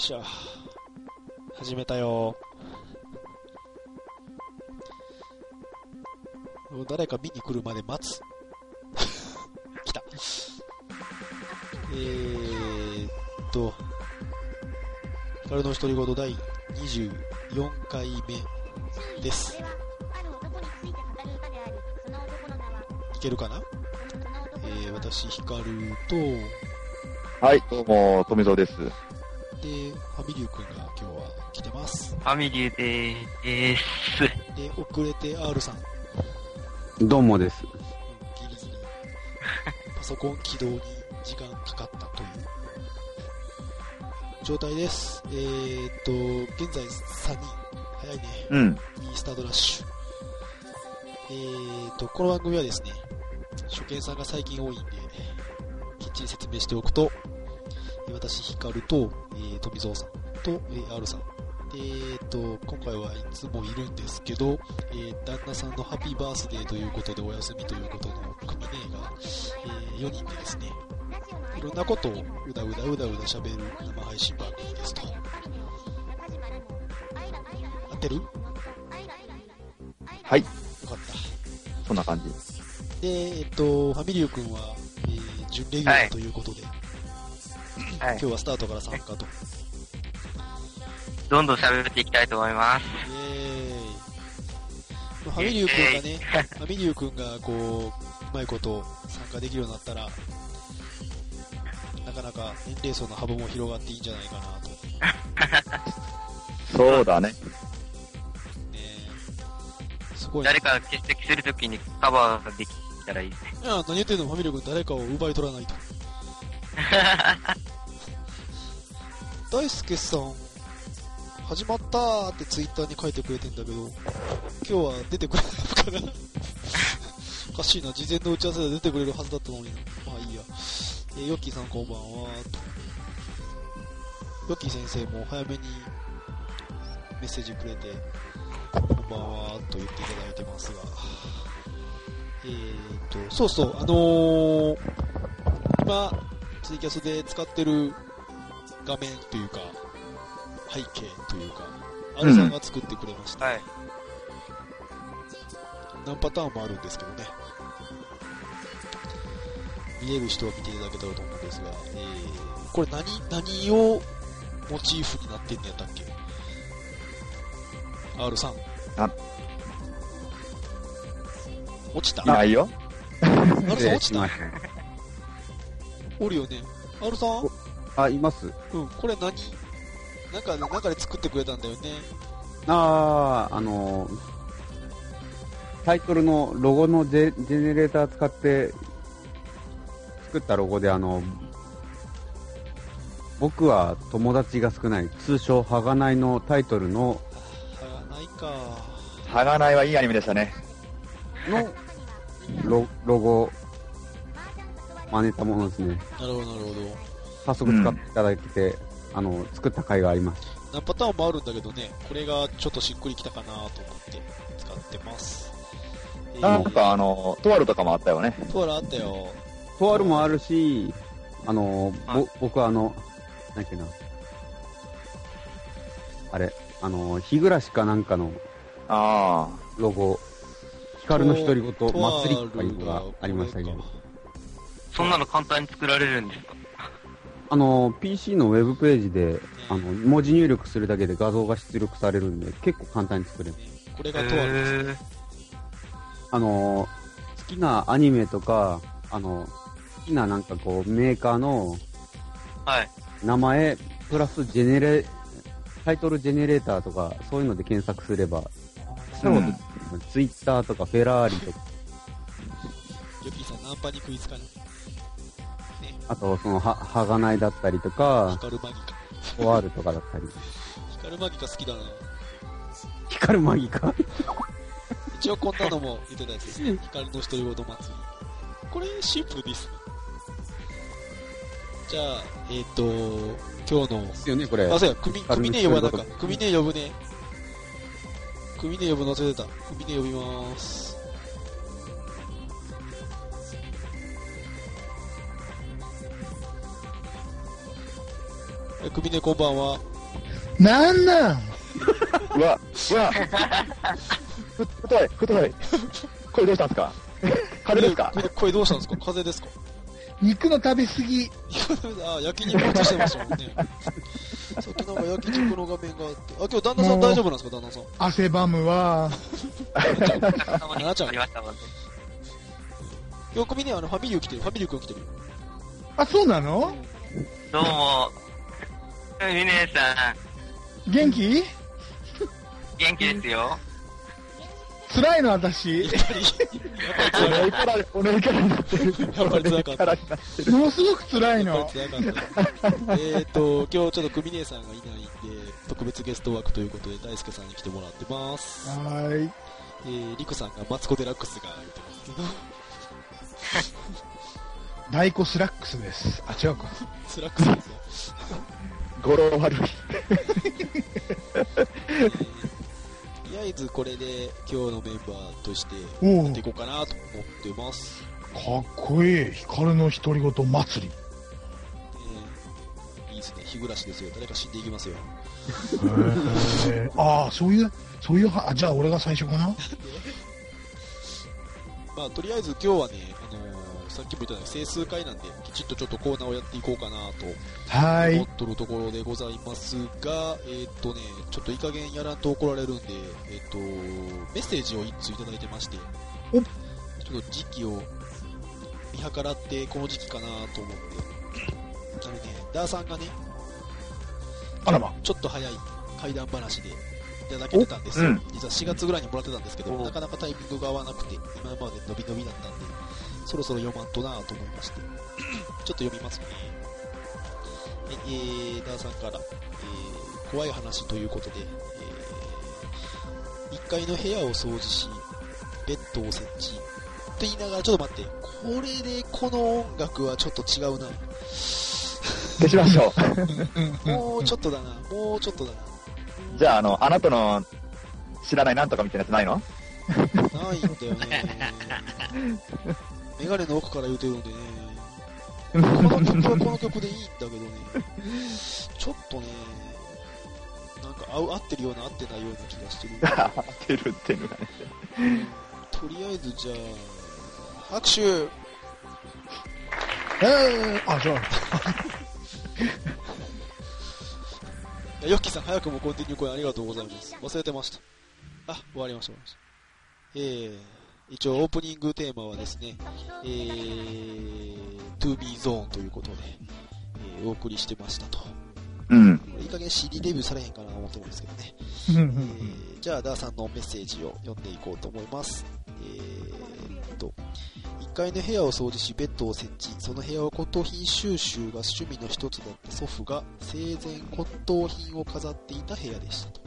いしょ。始めたよ。もう誰か見に来るまで待つ。来た。えーっと、ヒカルの独り言第24回目です。いけるかな？えー、私、ヒカルと、はい、どうも、富蔵です。で、ファミリュー君が今日は来てます。ファミリューでーす。で、遅れて R さん、どうもです。うんギリギリ、パソコン起動に時間かかったという状態です。えーっと、現在3人、早いね。うん。いいスタートラッシュ。えーと、この番組はですね、初見さんが最近多いんで、きっちり説明しておくと、えー私、ヒカルと、えー、富蔵さんと、えー、R さん。でえーと、今回はいつもいるんですけど、えー旦那さんのハッピーバースデーということでお休みということの組ねが、え4人でですね、いろんなことをうだうだうだうだ喋る生配信番組ですと。合ってる？はい、かった。そんな感じ。で、えっと、ファミリュー君は、えー、準レギュラーということで、はい今日はスタートから参加と。どんどん喋っていきたいと思います。イエーイ。まあファミリュー君がね、ファミリュー君がこう、うまいこと参加できるようになったら、なかなか年齢層の幅も広がっていいんじゃないかなと。そうだね。ねすごいね。誰かが欠席するときにカバーできたらいいですね。いや、何言ってんのファミリュー君誰かを奪い取らないと。大輔さん、始まったーってツイッターに書いてくれてんだけど、今日は出てくれないのかな おかしいな、事前の打ち合わせで出てくれるはずだったのにな。まあいいや。えーヨッキーさんこんばんはと。ヨッキー先生も早めにメッセージくれて、こんばんはと言っていただいてますが。えーと、そうそう、あのー、今、ツイキャスで使ってる画面というか、背景というか、アルさんが作ってくれました。はい。何パターンもあるんですけどね。見れる人は見ていただけたらと思うんですが、えー、これ何、何をモチーフになってんのやったっけ ?R さん。あ落ちた？いないよ。?R さん落ちた？おるよね。R さん？た。あ、います。うん、これ何？なんか、なんかで作ってくれたんだよね。あー、あのー、タイトルのロゴのジェジェネレーター使って作ったロゴで、あの、僕は友達が少ない、通称、はがないのタイトルの、はないか。はがないはいいアニメでしたね。のロロゴ、真似たものですね。なるほど、なるほど。早速使っていただいて、あの、作った甲斐があります。何パターンもあるんだけどね、これがちょっとしっくりきたかなと思って使ってます。えーなんかあの、トワルとかもあったよね。トアラあったよ。とあるもあるし、あの、ぼ僕はあの、なんていうの、あれ、あの、日暮らしかなんかのあロゴ、光の独り言、祭りとかいうのがルありましたけどそんなの簡単に作られるんですか？あの、PC のウェブページで、あの、文字入力するだけで画像が出力されるんで、結構簡単に作れる。ねこれがトアルです。へーあの、好きなアニメとか、あの、好きななんかこう、メーカーのはい。名前、プラスジェネレ、タイトルジェネレーターとか、そういうので検索すれば、あ。うん。ツイッターとかフェラーリとか、ヨッキーさんナンパに食いつかない。ね、あとそのは、はがないだったりとか、光るマギか。フォアールとかだったり。光るマギか好きだな。光るマギか？一応こんなのも言ってたやつですね。光の独り言祭り。これシンプルですね。じゃあ、えっ、と、今日のですよね、これ。あ、そうや、組、組ね呼ばなか。組ね呼ぶね。組ね呼ぶの忘れてた。組ね呼びまーす。え組ねこんばんは。なんなん？うわ、うわ。ふ、太い、太い。これどうしたんですか？風邪ですか？これ声どうしたんですか？風邪ですか？肉の食べ過ぎ。あ、焼肉落としてましたもんね。さっきなんか焼肉の画面があって。あ、今日旦那さん大丈夫なんですか？旦那さん。汗ばむわ。お客様にありましたもんね。あの、ファミリー来てる。ファミリー君来てるよ。あ、そうなの？どうも、ミネさん、元気？元気ですよ。辛いの私。お姉キャラ、お姉キャラになってる。やっぱり辛かったお姉キャラになってる。ものすごく辛いの。辛かった。えっと、今日ちょっと組姉さんがいないんで、特別ゲスト枠ということで、大輔さんに来てもらってます。はーい。えー、リクさんがマツコ・デラックスが言ってますけど、大根スラックスです。あ、違うか。スラックスですよ。語呂悪い。とりあえずこれで今日のメンバーとしてやっていこうかなと思ってます。かっこいい。光の独り言祭り。えーいいですね。日暮らしですよ。誰か死んでいきますよ。ああ、そういう、そういうは、あじゃあ俺が最初かな？まあ、とりあえず今日はね、あのーさっきも言ったように整数回なんで、きちっとちょっとコーナーをやっていこうかなと思っ。とるところでございますが、えーっとね、ちょっといい加減やらんと怒られるんで、えーっと、メッセージを一通いただいてまして、おちょっと時期を見計らってこの時期かなと思って、あのね、ダーさんがね、あらま。ちょっと早い怪談話でいただけてたんですよ。おうん実は4月ぐらいにもらってたんですけど、おなかなかタイミングが合わなくて、今まで伸び伸びだったんで、そろそろ読まんとなと思いまして、ちょっと読みますね。はいえー、ダーさんから、えー、怖い話ということで、えー、1階の部屋を掃除し、ベッドを設置、と言いながら、ちょっと待って、これでこの音楽はちょっと違うな。消しましょもうちょっとだな、もうちょっとだな。う。じゃあ、あの、あなたの知らないなんとかみたいなやつないの？ないんだよね。メガネの奥から言うてるんでね。この曲はこの曲でいいんだけどね。ちょっとね、なんか合う合ってるような合ってないような気がしてる。当てるっていうのがね。とりあえずじゃあ、拍手えー、あ、じゃあ、いやヨッキーさん早くもコンティニューありがとうございます。忘れてました。あ、終わりました、終わりました。えー、一応オープニングテーマはですね、えー、To Be Zone ということで、えーお送りしてましたと。うん。いい加減 CD デビューされへんかなと思ってるんですけどね。うんうんうえんーじゃあ、ダーさんのメッセージを読んでいこうと思います。えーっと、1階の部屋を掃除し、ベッドを設置。その部屋は骨董品収集が趣味の一つだった祖父が生前骨董品を飾っていた部屋でしたと。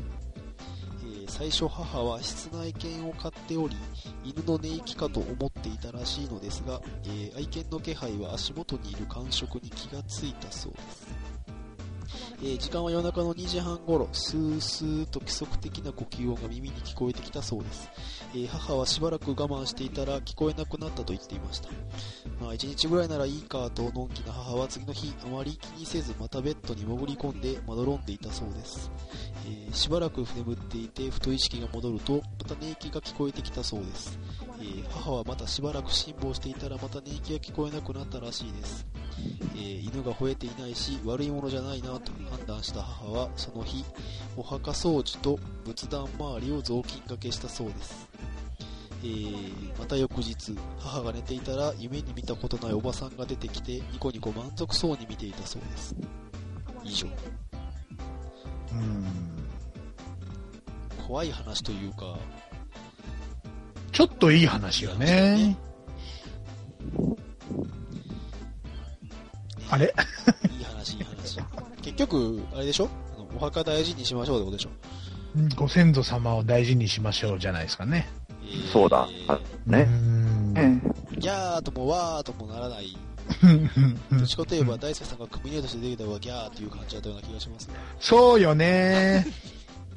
最初母は室内犬を飼っており、犬の寝息かと思っていたらしいのですが、えー愛犬の気配は足元にいる感触に気がついたそうです。え時間は夜中の2時半頃、スースーと規則的な呼吸音が耳に聞こえてきたそうです。え母はしばらく我慢していたら聞こえなくなったと言っていました。まあ、1日ぐらいならいいかとのんきな母は次の日、あまり気にせずまたベッドに潜り込んでまどろんでいたそうです。えしばらく眠っていてふと意識が戻るとまた寝息が聞こえてきたそうです、えー母はまたしばらく辛抱していたらまた寝息が聞こえなくなったらしいです、えー犬が吠えていないし悪いものじゃないなと判断した母はその日お墓掃除と仏壇周りを雑巾掛けしたそうです。えーまた翌日母が寝ていたら夢に見たことないおばさんが出てきてニコニコ満足そうに見ていたそうです。以上。うん。怖い話というかちょっといい話よね。あれ？いい話、いい話。結局、あれでしょ？あのお墓大事にしましょうってことでしょ、ご先祖様を大事にしましょうじゃないですかね。えーそうだ。ね。ギャーともワーともならない。う んどっちかといえば、大輔さんがクミネートして出てきた方がギャーっていう感じだったような気がしますね。そうよね。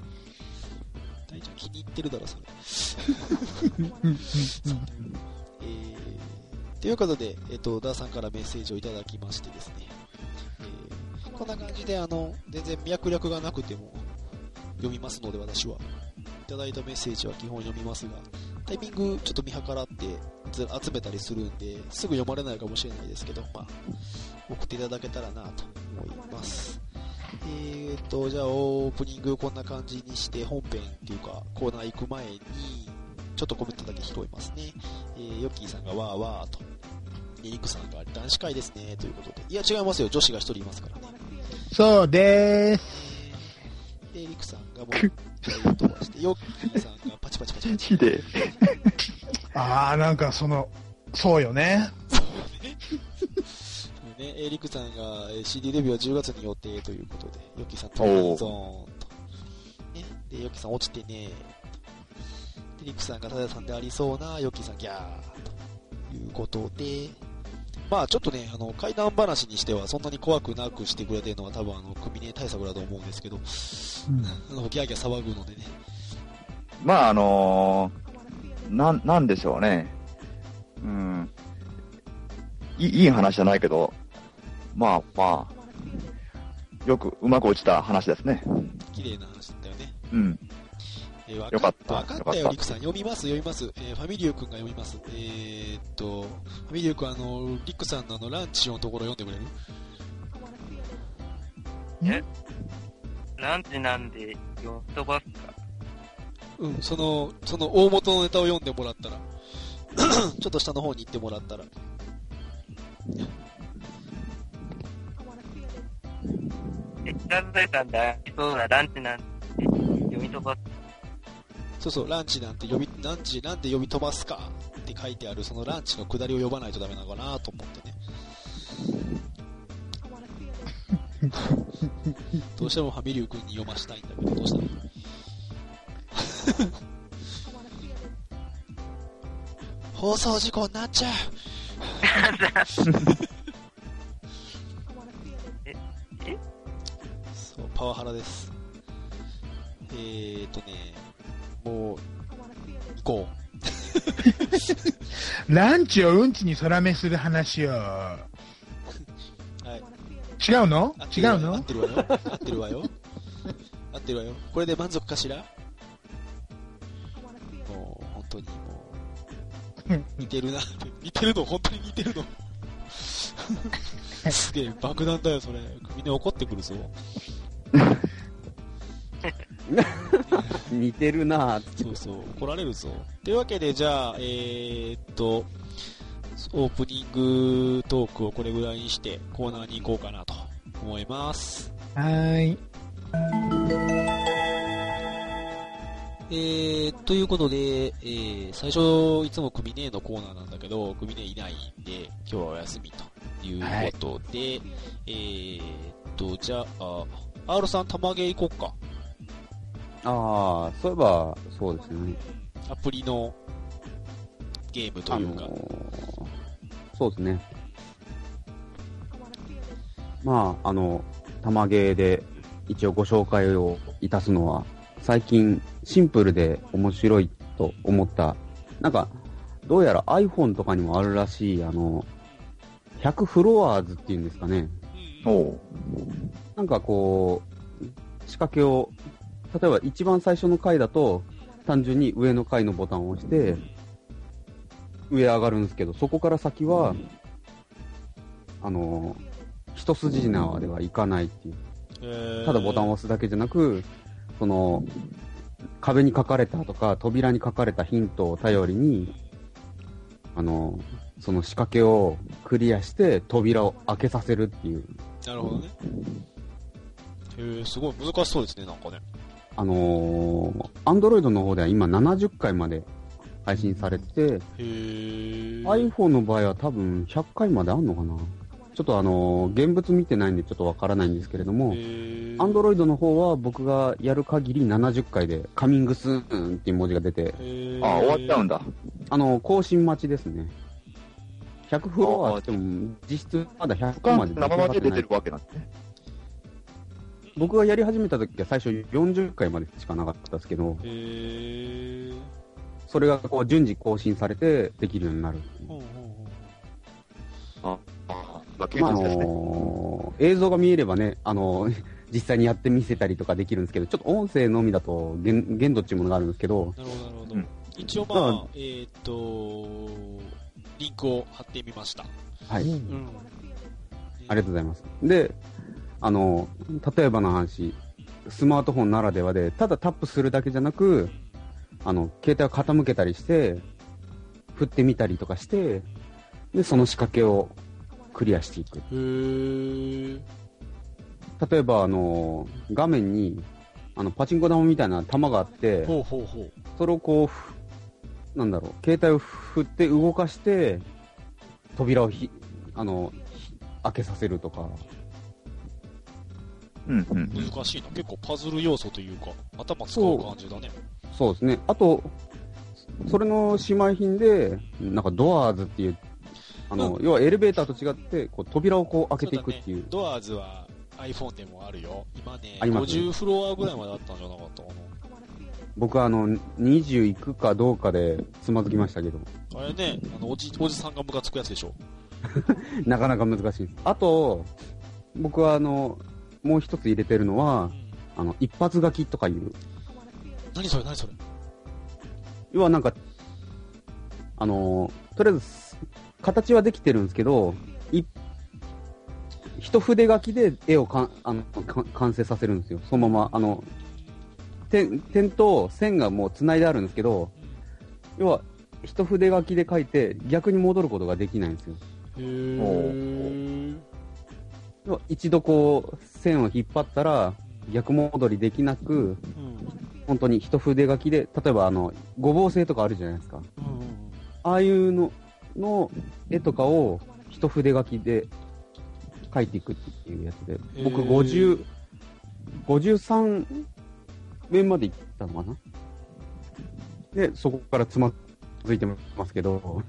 大ちゃん気に入ってるだろ、それ。え、ということで、えっ、と、ダーさんからメッセージをいただきましてですね。えーこんな感じで、あの、全然脈略がなくても、読みますので、私は。いただいたメッセージは基本読みますが、タイミングちょっと見計らって集めたりするんで、すぐ読まれないかもしれないですけど、まあ、送っていただけたらなと思います。えーと、じゃあオープニングこんな感じにして、本編っていうか、コーナー行く前に、ちょっとコメントだけ拾いますね。えー、ヨッキーさんがわーわーと、エリックさんが男子会ですね、ということで。いや、違いますよ。女子が一人いますからね。そうでーす。えー、エリックさんがもう、飛ばして、ヨッキーさんがパチパチパチパチ。で。あー、なんかその、そうよね。そうね、エリックさんがえー CD デビューは10月に予定ということで、ヨッキーさん、トーンゾーンと。ね、で、ヨッキーさん落ちてねエリックさんがタダさんでありそうな、ヨッキーさんギャーということで、まあちょっとね、あの、怪談話にしてはそんなに怖くなくしてくれてるのは多分あの、組ね対策だと思うんですけど、あの、ギャーギャー騒ぐのでね。まあ、あのー、なん、なんでしょうね。うん。いいいい話じゃないけど、まあまあ、よくうまく落ちた話ですね。綺麗な話だったよね。うん。えーわよかったわかったよ、よかったリクさん。読みます、読みます。えーファミリュー君が読みます。えーっと、ファミリュー君、あの、リクさんのあの、ランチのところ読んでくれる？ランチなんで、よっ飛ばすか？うん、その、その大元のネタを読んでもらったら、ちょっと下の方に行ってもらったら。え、ランチさんでありそうなランチなんて、読み飛ばす。そうそう、ランチなんて読み、ランチなんて読み飛ばすか？って書いてある、そのランチの下りを読まないとダメなのかなと思ってね。どうしてもファミリュー君に読ましたいんだけど、どうしたら 放送事故になっちゃう そう、パワハラです。えーとね、もう、行こ ランチをうんちに空目する話を。う。はい。違うの？違うの？合ってるわよ。合ってるわよ。合ってるわよ。これで満足かしら？もう、本当にもう、似てるな。似てるの、本当に似てるの？すげえ、爆弾だよ、それ。みんな怒ってくるぞ。似てるなぁ。そうそう、怒られるぞ。というわけで、じゃあ、えー、っと、オープニングトークをこれぐらいにして、コーナーに行こうかなと思います。はーい。えー、ということで、えー、最初、いつも組ねのコーナーなんだけど、組ねいないんで、今日はお休みということで、えーっと、じゃあ、R さん、玉芸行こっか。ああ、そういえば、そうですね。アプリのゲームとあのいうか。ーそうですね。まあ、あの、玉芸で一応ご紹介をいたすのは、最近シンプルで面白いと思った、なんか、どうやら iPhone とかにもあるらしい、あの、100フロアーズっていうんですかね。なんかこう、仕掛けを、例えば一番最初の回だと、単純に上の階のボタンを押して、上上がるんですけど、そこから先は、あの、一筋縄ではいかないっていう。えー。ただボタンを押すだけじゃなく、その、壁に書かれたとか、扉に書かれたヒントを頼りに、あの、その仕掛けをクリアして扉を開けさせるっていう、なるほどね。へーすごい難しそうですね、なんかね。あのー、アンドロイドの方では今70回まで配信されてて、へー iPhone の場合は多分100回まであんのかなちょっとあのー現物見てないんでちょっとわからないんですけれども、へーアンドロイドの方は僕がやる限り70回でカミングスーンっていう文字が出て、あ、終わっちゃうんだ。あの、更新待ちですね。100フロアっても、実質まだ100他まで生まで出てるわけなんですね。僕がやり始めた時は最初40回までしかなかったですけど、それがこう順次更新されてできるようになる。ほうほうほうああ、まあ、まあ。のー映像が見えればね、あのー 実際にやってみせたりとかできるんですけど、ちょっと音声のみだと限限度っていうものがあるんですけど、なるほど、なるほど。うん一応まだかあ、えーっと、リンクを貼ってみました。はい。うんうん。ありがとうございます。で、あの、例えばの話、スマートフォンならではで、ただタップするだけじゃなく、あの、携帯を傾けたりして、振ってみたりとかして、で、その仕掛けをクリアしていく。へー。例えば、あの、画面に、あの、パチンコ玉みたいな玉があって、ほうほうほう。それをこうふ、なんだろう、携帯を振って動かして、扉をひ、あの、ひ開けさせるとか、うんうん。難しいな。結構パズル要素というか、頭使う感じだね。そうですね。あと、それの姉妹品で、なんかドアーズっていう、あの、う要はエレベーターと違って、こう扉をこう開けていくっていう。ドアーズは iPhone でもあるよ。今ね、あります50フロアぐらいまであったんじゃなかったか僕はあの、20いくかどうかでつまずきましたけど、な。あれね、あの、おじ、おじさんがムカつくやつでしょ。なかなか難しいです。あと、僕はあの、もう一つ入れてるのはう、ん。あの、一発書きとかいう、何それ何それ要はなんか、あの、とりあえず、形はできてるんですけど、い一筆書きで絵をかんあのか完成させるんですよ。そのまま、あの、点点と線がもう繋いであるんですけど、要は、一筆書きで書いて逆に戻ることができないんですよ。一度こう、線を引っ張ったら逆戻りできなく、うん。本当に一筆書きで、例えばあの、ごぼう星とかあるじゃないですか。うん。ああいうのの絵とかを一筆書きで描いていくっていうやつで、僕へー50、53面まで行ったのかな？で、そこからつまずいてますけど、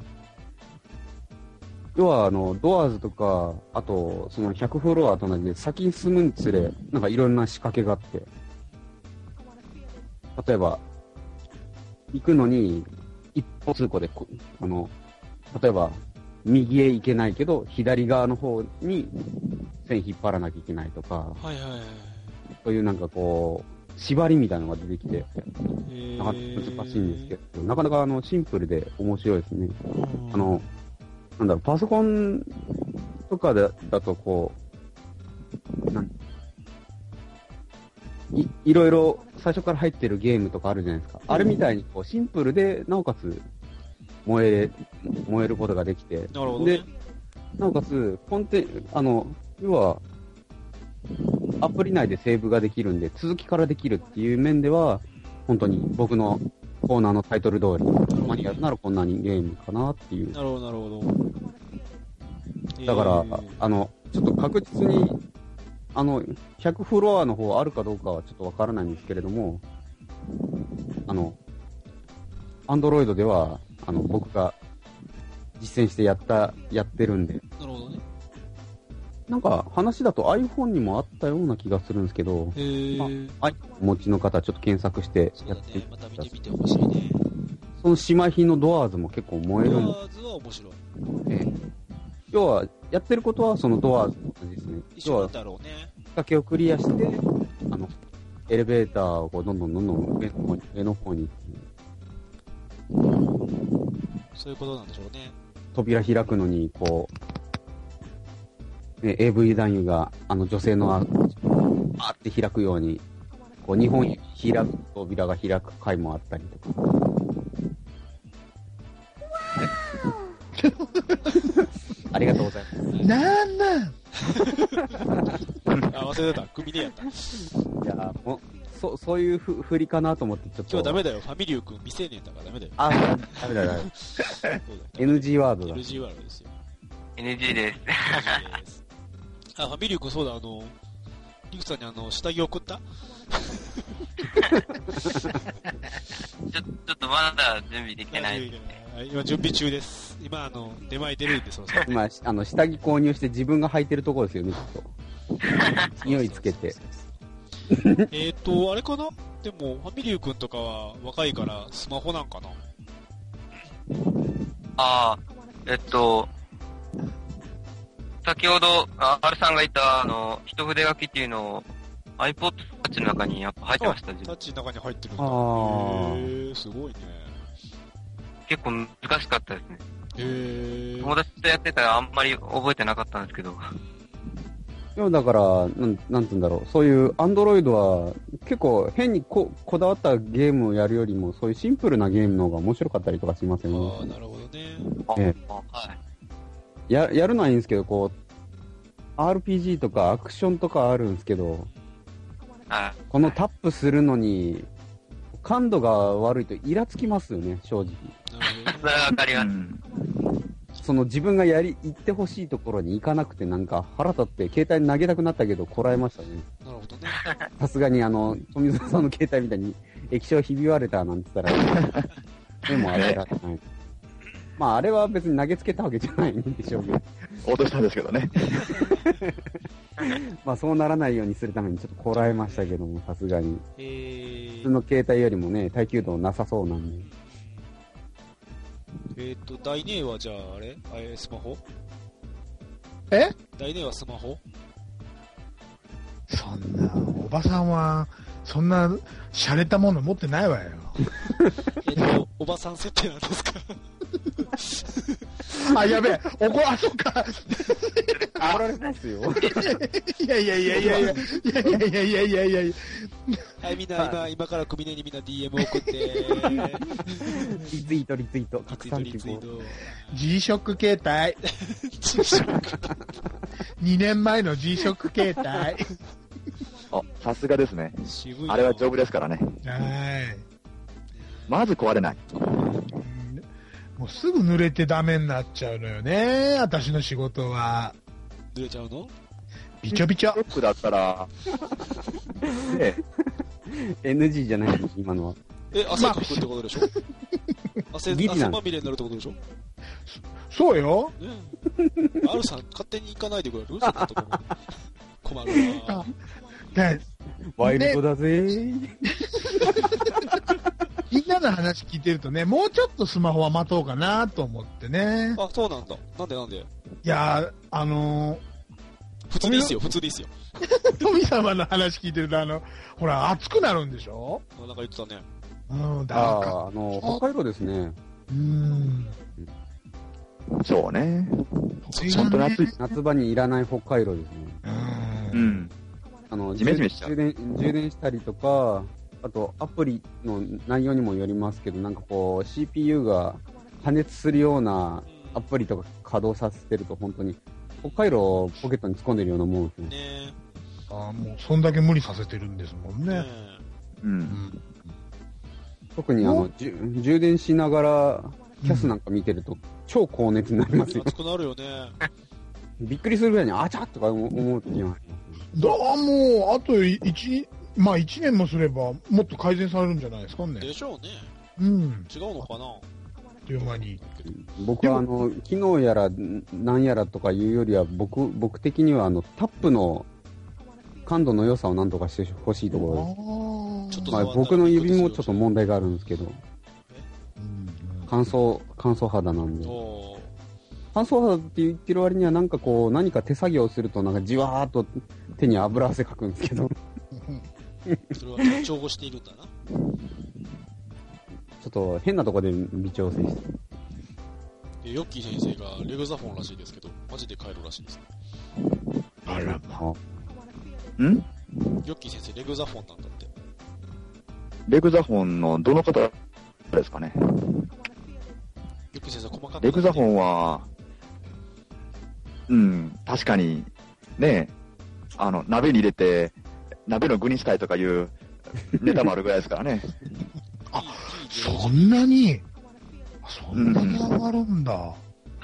要はあの、ドアーズとか、あと、その100フロアと同じで、先に進むにつれ、なんかいろんな仕掛けがあって、例えば、行くのに、一歩通行でこ、あの、例えば、右へ行けないけど、左側の方に線引っ張らなきゃいけないとか、はいはいはい。そういうなんかこう、縛りみたいなのが出てきて、なかなか難しいんですけど、なかなかあの、シンプルで面白いですね。うん。あの、なんだろう、パソコンとかでだとこう、なんい、いろいろ最初から入ってるゲームとかあるじゃないですか。あれみたいにこうシンプルで、なおかつ燃え、燃えることができて、なるほどね。で、なおかつ、コンテあの、要は、アプリ内でセーブができるんで、続きからできるっていう面では、本当に僕のコーナーのタイトル通り、たまにやるならこんなにゲームかなっていう。なるほど、なるほど。だから、えーあの、ちょっと確実に、あの、100フロアの方あるかどうかはちょっとわからないんですけれども、あの、アンドロイドでは、あの、僕が実践してやった、やってるんで、なるほどね。なんか話だと iPhone にもあったような気がするんですけど、へー。あ、お持ちの方はちょっと検索してやってね。また見てみてほしいね。その姉妹品のドアーズも結構燃えるんドアーズは面白い。で、要は、やってることはそのドアーズですね。一緒なん要は、だろうね。仕掛けをクリアして、あの、エレベーターをこうどんどんどんどん上の方に、上の方に、そういうことなんでしょうね。扉開くのに、こう、ね、AV 男優が、あの女性のあ、あって開くように、こう、日本開く扉が開く回もあったりとか。ありがとうございます。なんなんあ、忘れてた。組でやった。今いやーもう、そ、そういうふ振りかなと思って、ちょっと。日はダメだよ。ファミリュー君未成年だからダメだよ。あ、ダメだ、ダメだ。そうだよ NG ワードだ。LG ワールドですよ。NG です。NG です。あ、ファミリュー君そうだ、あの、リクさんにあの、下着送った？ちょ、ちょっとまだ準備できてない。はい今準備中です。今、あの、出前出るんで、そろそろ。今、あの、下着購入して自分が履いてるところですよね、ちょっと。匂いつけて。えっと、あれかな？でも、ファミリュー君とかは若いからスマホなんかな？ああ、えっと、先ほど、あ R さんが言った、あの、一筆書きっていうのを、iPod Touch の中にやっぱ入ってました、自分。タッチの中に入ってるんだ。あーへえ、すごいね。結構難しかったですね。へえ。友達とやってたらあんまり覚えてなかったんですけど。でもだから、なん、なんて言うんだろう。そういうアンドロイドは、結構変にここだわったゲームをやるよりも、そういうシンプルなゲームの方が面白かったりとかしますよね。ああ、なるほどね。あえはい。や、やるのはいいんですけど、こう、RPG とかアクションとかあるんですけど、はい。このタップするのに、感度が悪いとイラつきますよね、正直。それはわかります。うん。その自分がやり、行ってほしいところに行かなくてなんか腹立って携帯に投げたくなったけどこらえましたね。なるほどね。さすがにあの、富澤さんの携帯みたいに液晶ひび割れたなんて言ったら、でもあれられない。まああれは別に投げつけたわけじゃないんでしょうけど、落としたんですけどね。まあそうならないようにするためにちょっとこらえましたけども、さすがに。えー普通の携帯よりもね、耐久度なさそうなんで。えっ、と、大姉はじゃあ、あれ？あれ、スマホ？え？大姉はスマホ？そんな、おばさんは、そんな、洒落たもの持ってないわよ。えっ、と、おばさん設定なんですか？あ、やべえ、おこ、あ、そっか。怒られますよ。いやいやいやいやいや、いやいやいやいやいやいやいや、はい、みんな、今、今から組ねにみんな DM 送って、リツイート、リツイート、リ拡散希望。リツイート。G-SHOCK 携帯。2年前の G-SHOCK 携帯。はあ、さすがですね。あれは丈夫ですからね。い。まず壊れない。うんもうすぐ濡れてダメになっちゃうのよね、私の仕事は。濡れちゃうの？びちょびちょ。ショ。ックだったら、ね。NG じゃないです、今のは。え、汗かくってことでしょ？汗、ギリなん汗まみれになるってことでしょ？ねそうよ。え。アルさん、勝手に行かないでくれる？そんなとこ困るな。ね。ワイルドだぜ みんなの話聞いてるとね、もうちょっとスマホは待とうかなと思ってね。あ、そうなんだ。なんでなんで？いやー、あの普通でいいっすよ、普通でいいっすよ。ー、富様の話聞いてると、あの、ほら、暑くなるんでしょ？あなんか言ってたね。うん、だあかあ、あの、北海道ですね。うん。そうね。本当に暑い。夏場にいらない北海道ですね。うん。うん。あの、ジメジメしちゃう充電、充電したりとか、あと、アプリの内容にもよりますけど、なんかこう、CPU が加熱するようなアプリとか稼働させてると、本当に、北海道をポケットに突っ込んでるようなもんですね。ねあーもう、そんだけ無理させてるんですもんえ。ねね。う。うんん。特にあの、充電しながら、キャスなんか見てると、超高熱になりますよ。熱くなるよね。びっくりするぐらいに、あちゃっとか思う思う時がありますね。だもう、あと一、まあ一年もすれば、もっと改善されるんじゃないですかね。でしょうね。うん。違うのかな？という間に。僕はあの、機能やら、んなんやらとかいうよりは、僕、僕的にはあの、タップの感度の良さをなんとかしてほしいところです。ちょっとまあ、僕の指もちょっと問題があるんですけど、うん乾燥、乾燥肌なんで。乾燥肌って言ってる割にはなんかこう、何か手作業するとなんかじわーっと手に油汗かくんですけど、それは緊張をしているんだな。ちょっと変なとこで微調整して。えヨッキー先生がレグザフォンらしいですけど、マジで帰るらしいです。あらま。ん？ヨッキー先生、レグザフォンなんだって。レグザフォンのどの方ですかね？ヨッキー先生、細かく。レグザフォンは、うん、確かに、ね、あの、鍋に入れて、鍋の具にしたいとかいうネタもあるぐらいですからね。そんなに、そんなに上がるんだ。は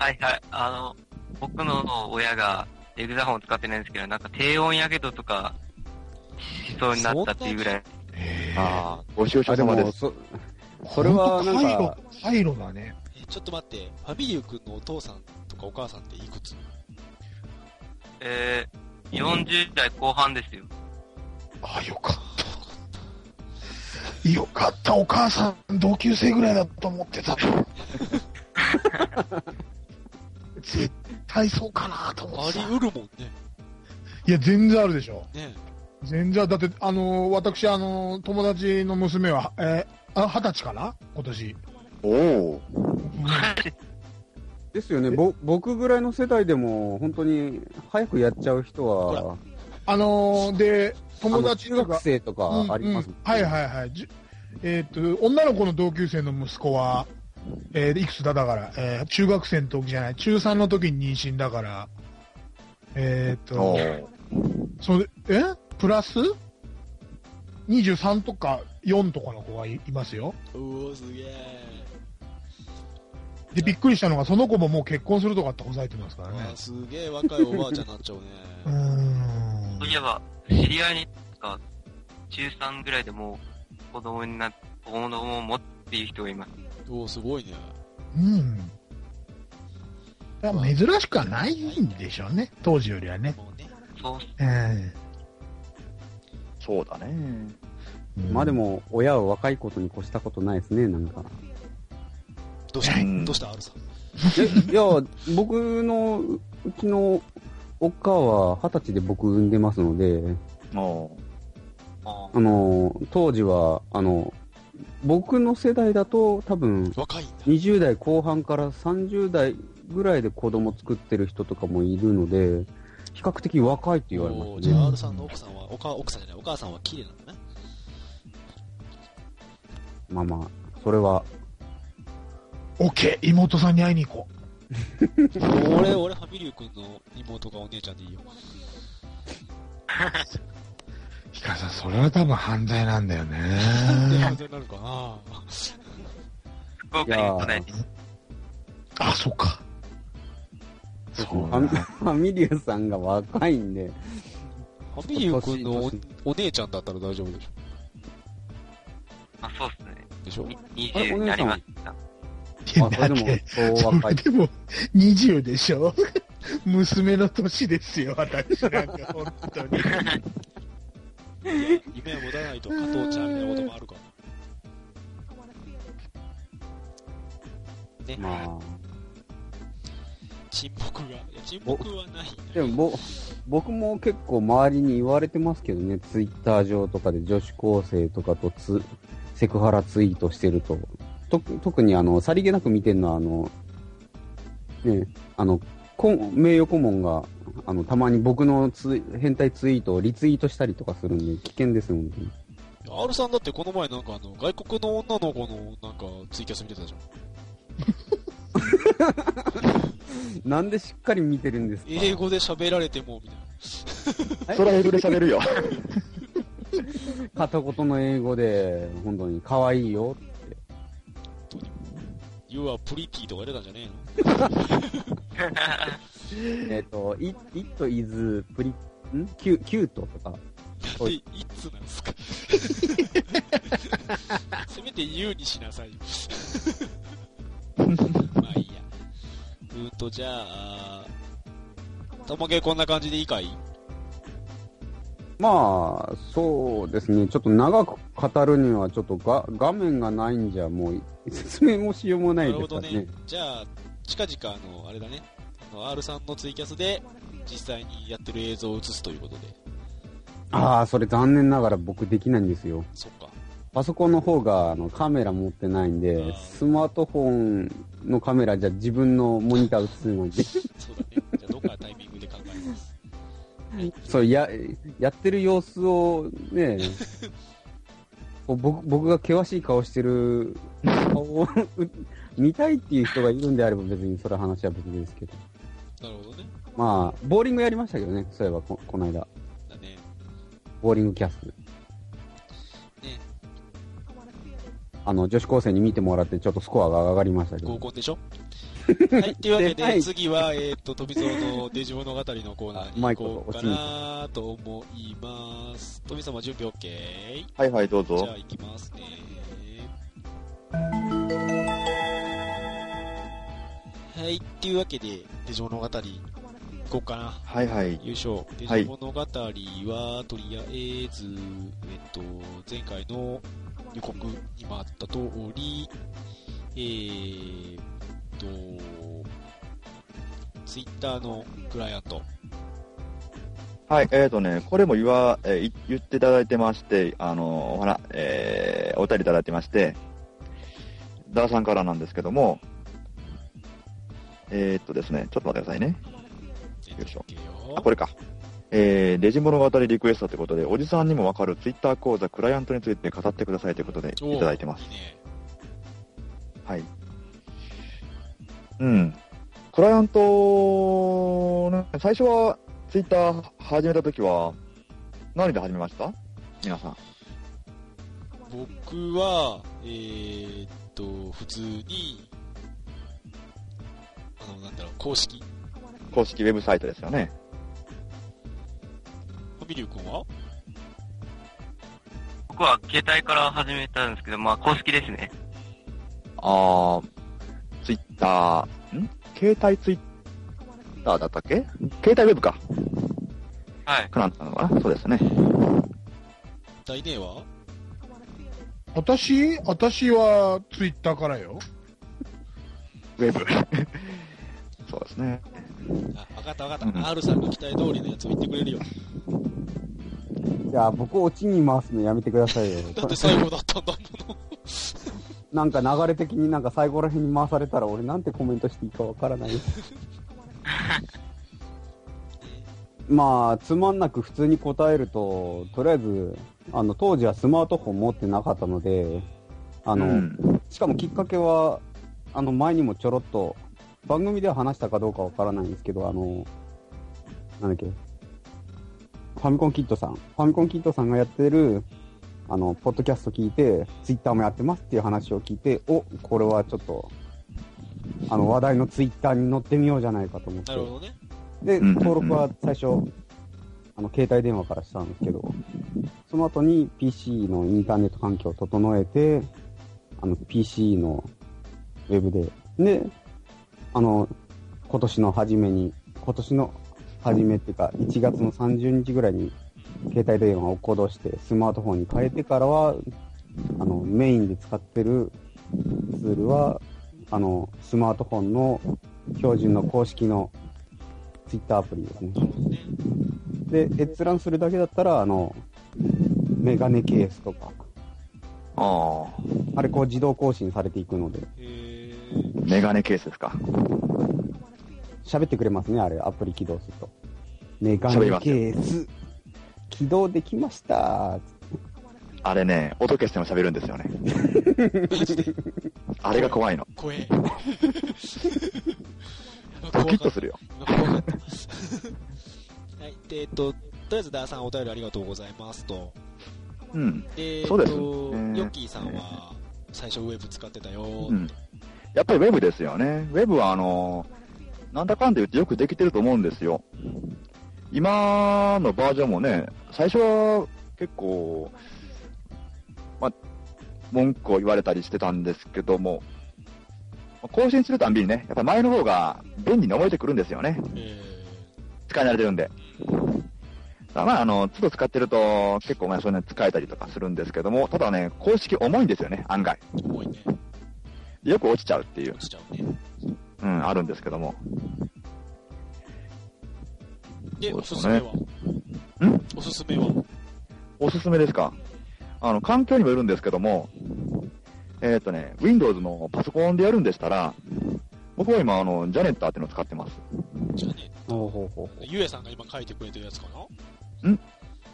いはい。あの、僕の親がエグザフォン使ってないんですけど、なんか低温やけどとかしそうになったっていうぐらい。へえ。ああ、ご愁傷様です。そ、それはなんか、廃炉だね。えちょっと待って、ファミリュー君のお父さんとかお母さんっていくつ？えー、40代後半ですよ。あ、よかった。よかった、お母さん、同級生ぐらいだと思ってた。絶対そうかなと思ありってた。得るもんね。いや、全然あるでしょ。ね全然、だって、あのー私、あのー友達の娘は、えーあ、二十歳かな？今年。おお。ですよね、ぼ僕ぐらいの世代でも、本当に早くやっちゃう人は、あのーで、友達とか中学、生とかありますねうんうんはいはいはい。えーっと、女の子の同級生の息子は、えーいくつだだから、えー中学生の時じゃない、中3の時に妊娠だから、えーっと、それ、え？プラス ?23 とか4とかの子がいいますよ。うおすげえ。で、びっくりしたのが、その子ももう結婚するとかって答えてますからねあ。すげえ若いおばあちゃんになっちゃうね。うーんそういえば、知り合いに、か、中3ぐらいでもう子供になっ、子供を持っている人がいます。おおすごいね。うん。だから珍しくはないんでしょうね。当時よりはね。もうね。そう、えそうだね。えまあで、も、親は若いことに越したことないですね、なんか。どうした？うんどうした？アルさいや、僕のうちのおっかは二十歳で僕産んでますので、おああの、当時は、あの、僕の世代だと多分若いんだ。20代後半から30代ぐらいで子供作ってる人とかもいるので、比較的若いって言われますね。おーじゃあ R さんの奥さんは、おか奥さんじゃない、お母さんは綺麗なんだね。まあまあ、それは、オッケー、妹さんに会いに行こ俺、俺、ファミリュー君の妹がお姉ちゃんでいいよ。う。ヒカさん、それは多分犯罪なんだよね。完全になるかな福岡に行ないあ、そっか。ファミファミリューさんが若いんで、ファミリュー君のお姉ちゃんだったら大丈夫でしょ。あ、そうっすね。でしょにあれ20になりました。あ、それでも、そうそ若い。れでも、20でしょ？娘の年ですよ、私なんか、本当に。夢を持たないと加藤ちゃんみたいなこともあるから。ね。まあ、沈黙が。いや、沈黙はない。でもぼ、僕も結構周りに言われてますけどね、ツイッター上とかで女子高生とかとつ、セクハラツイートしてると。と特にあの、さりげなく見てるのはあの、ね、あの、こん名誉顧問が、あの、たまに僕のツイ変態ツイートをリツイートしたりとかするんで、危険ですよ、本当に。R さんだってこの前なんかあの、外国の女の子のなんかツイキャス見てたじゃん。なんでしっかり見てるんですか？英語で喋られても、みたい それは英語で喋るよ。片言の英語で、本当に可愛いよ。You are pretty とか入れたんじゃねえ っ、と、it, it is pretty, ん？Cute, cute とか。えので、いつなんすか？せめて You にしなさいよ。まあいいや。うーんと、じゃあ、ともげこんな感じでいいかい？まあ、そうですね。ちょっと長く語るには、ちょっとが画面がないんじゃ、もう、説明もしようもなないるですからね。ね。じゃあ、近々あの、あれだね。R さんのツイキャスで、実際にやってる映像を映すということで。ああ、それ残念ながら僕できないんですよ。そっか。パソコンの方があのカメラ持ってないんでスマートフォンのカメラじゃ自分のモニター映すので、そうだね。そう、や、やってる様子をね、僕僕が険しい顔してる顔をう見たいっていう人がいるんであれば別にそれは話は別ですけど。なるほどね。まあ、ボーリングやりましたけどね、そういえばこ、この間。だね。ボーリングキャス。ね。あの、女子高生に見てもらってちょっとスコアが上がりましたけど。合コンでしょ？はい。というわけで、はい次は、えっ、と、飛び蔵のデジ物語のコーナーに行こうかなと思います。飛び様準備 OK? はいはい、どうぞじゃあ。行きますね。はい。っていうわけで、デジ物語、行こうかな。はいはい。優勝。デはいジ物語は、とりあえず、えっと、前回の予告にもあった通り、えーっと、ツイッターのクライアント、はい、えーとね、これも言わ、えーい言っていただいてまして、あの、ほら、えー、お便りいただいてまして、ダーさんからなんですけども、えーっとですね、ちょっと待ってくださいね。よいしょあ、これか。えー、レジ物語リクエストということで、おじさんにもわかるツイッター講座、クライアントについて語ってくださいということで、いただいてますいい。ね。はい。うん。クライアント、ね、最初はツイッター始めたときは、何で始めました？皆さん。僕は、えーっと、普通に、あの、なんだろう、公式。公式ウェブサイトですよね。ファミリュー君は？僕は携帯から始めたんですけど、まあ公式ですね。あー、ツイッター、ん？携帯ツイッターだったっけ？携帯ウェブか。はい。かなったのかな？そうですね。大姉は私？私はツイッターからよ。ウェブ。そうですね。あ、わかったわかった。うん R さんが期待通りのやつを言ってくれるよ。いや、僕、オチに回すのやめてくださいよ。だって最後だったんだもの。なんか流れ的になんか最後ら辺に回されたら俺なんてコメントしていいかわからない。まあ、つまんなく普通に答えると、とりあえず、あの、当時はスマートフォン持ってなかったので、あの、うんしかもきっかけは、あの、前にもちょろっと、番組では話したかどうかわからないんですけど、あの、なんだっけ、ファミコンキットさん。ファミコンキットさんがやってる、あの、ポッドキャスト聞いて、ツイッターもやってますっていう話を聞いて、お、これはちょっと、あの、話題のツイッターに載ってみようじゃないかと思ってな。るほどね。で、登録は最初、あの、携帯電話からしたんですけど、その後に PC のインターネット環境を整えて、あの、PC のウェブで、で、あの、今年の初めに、今年の初めっていうか、1月の30日ぐらいに、携帯電話を行動して、スマートフォンに変えてからは、あの、メインで使ってるツールは、あの、スマートフォンの標準の公式のツイッターアプリですね。で、閲覧するだけだったら、あの、メガネケースとか、ああれこう自動更新されていくので、メガネケースですか？喋ってくれますね、あれ、アプリ起動すると。メガネケース、起動できましたあれね、音消しても喋るんですよね。マジであれが怖いの。怖え。ドキッとするよ。はい。で、えっと、とりあえずダーさんお便りありがとうございますと。うん。で、そうですヨッキーさんは最初ウェブ使ってたよーうん。やっぱりウェブですよね。ウェブはあの、なんだかんだ言ってよくできてると思うんですよ。今のバージョンもね、最初は結構、まあ、文句を言われたりしてたんですけども、まあ更新するたんびにね、やっぱ前の方が便利に思えてくるんですよね。え使い慣れてるんで。まあ、あの、都度使ってると結構まあそういうの使えたりとかするんですけども、ただね、公式重いんですよね、案外。重いね。よく落ちちゃうっていう、落ちちゃうね。うん、あるんですけども。で、そうですおすすめねはん？おすすめはおすすめですか？あの、環境にもよるんですけども、えっ、とね、Windows のパソコンでやるんでしたら、僕は今、あの、ジャネッターっていうのを使ってます。じゃあね、ほうほうほうゆえさんが今書いてくれてるやつかな？ん？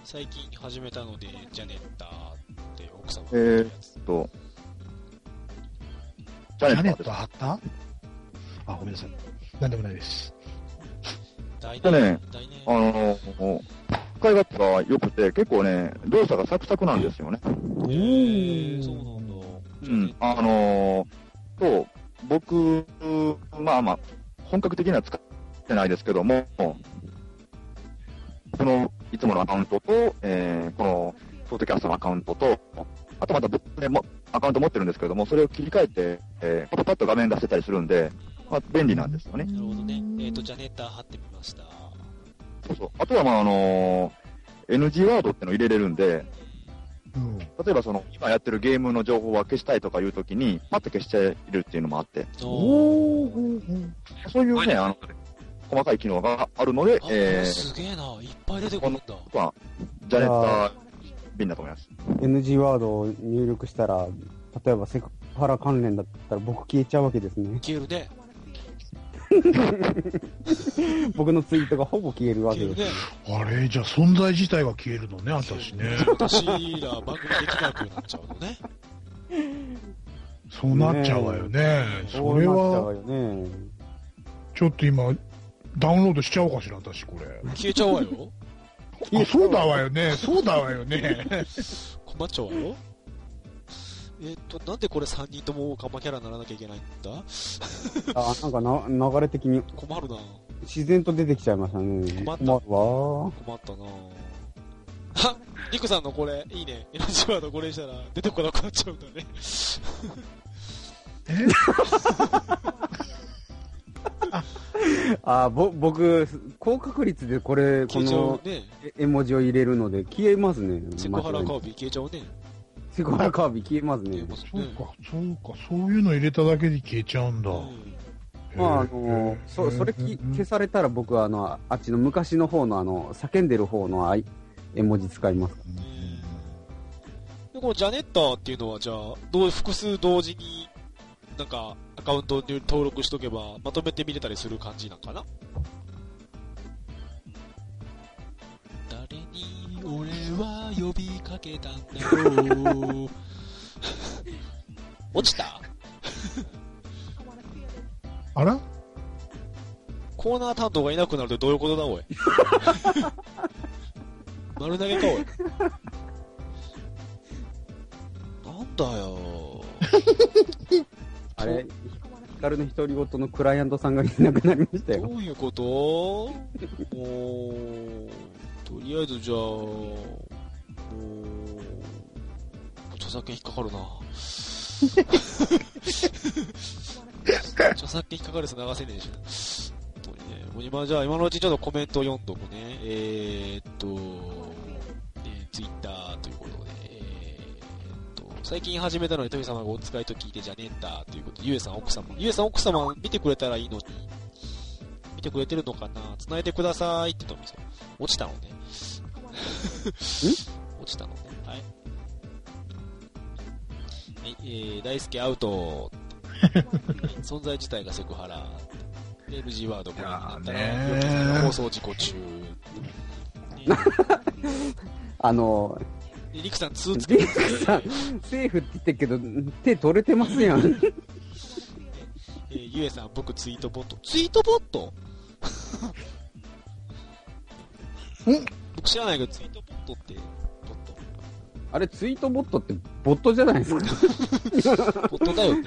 最近始めたので、ジャネッターって奥様が言ってるやつ。と、ジャジャネッネッターです。ト貼った？あ、ごめんなさい。なんでもないです。大でね。あの、使い勝手が良くて、結構ね、動作がサクサクなんですよね。えー、そうなんだ。うん。あのと、僕、まあまあ、本格的には使ってないですけども、この、いつものアカウントと、えー、この、ポッドキャストのアカウントと、あとまた僕でもアカウント持ってるんですけども、それを切り替えて、えー、パパッと画面出せたりするんで、まあ、便利なんですよね。なるほどね。えっ、と、ジャネッター貼ってみました。そうそう。あとは、まあ、あの NG ワードってのを入れれるんで、うん。例えばその、今やってるゲームの情報は消したいとかいうときに、パッと消しちゃえるっていうのもあって、おそういうね、あの、細かい機能があるのであ、、えー、すげえな。いっぱい出てくるんだ。まあ、ジャネッタ便だと思います。NG ワードを入力したら、例えばセクハラ関連だったら僕消えちゃうわけですね。消えるね。僕のツイートがほぼ消えるわけです。ね。あれ、じゃあ存在自体が消えるのね、私ね。私ら番組できなくなっちゃうのね。そうなっちゃうわよね。それは。ちょっと今、ダウンロードしちゃおうかしら、私、これ。消えちゃうわよ。あ、そうだわよね。そうだわよね。困っちゃうわよ。えっと、なんでこれ3人ともオカマキャラにならなきゃいけないんだ？あ、なんかな流れ的に困るな自然と出てきちゃいましたね。困った困るわ困ったなあ、リクさんのこれ、いいね。エナジーワードこれにしたら出てこなくなっちゃうんだね。あ、ぼ、僕、高確率でこれ、この。絵文字を入れるので消えますね。セクハラカービィ消えちゃうね。セクハラカービィ消えますね。そうか、そうか、そういうの入れただけで消えちゃうんだ。うんまあ、あの、そ、それき消されたら僕はあの、あっちの昔の方のあの、叫んでる方の絵文字使います。で、このジャネッターっていうのは、じゃあ、どう、複数同時に、なんか、アカウントに登録しとけば、まとめて見れたりする感じなんかな？俺は呼びかけたんだろう。落ちた？あら？コーナー担当がいなくなるってどういうことだ、おい？丸投げか、おい。なんだよ。あれ、ヒカルの独り言のクライアントさんがいなくなりましたどよ。ういうこと？もう、とりあえずじゃあ、もう、著作権引っかかるな。著作権引っかかるやつ流せねえし。本当にね。もう今、じゃあ今のうちちょっとコメント読んどくね。えー、っと、えツイッターということで、えー、っと、最近始めたのに富様がお使いと聞いてじゃねえんだということで、ゆえさん奥様。ゆえさん奥様見てくれたらいいのに、見てくれてるのかな？繋いでくださいって言ったんですよ。落ちたのね。落ちたのね。はい。はい、えー、大輔アウト。存在自体がセクハラ。で NG ワードこれになったら、放送事故中。ね あの、でリクさん2つけてリクさん、セーフって言ってるけど、手取れてますやん。えーゆえさん、僕ツイートボット。ツイートボット？僕知らないけど、ツイートボットって、ボッあれ、ツイートボットってボットじゃないですか？ト。ボットだよね。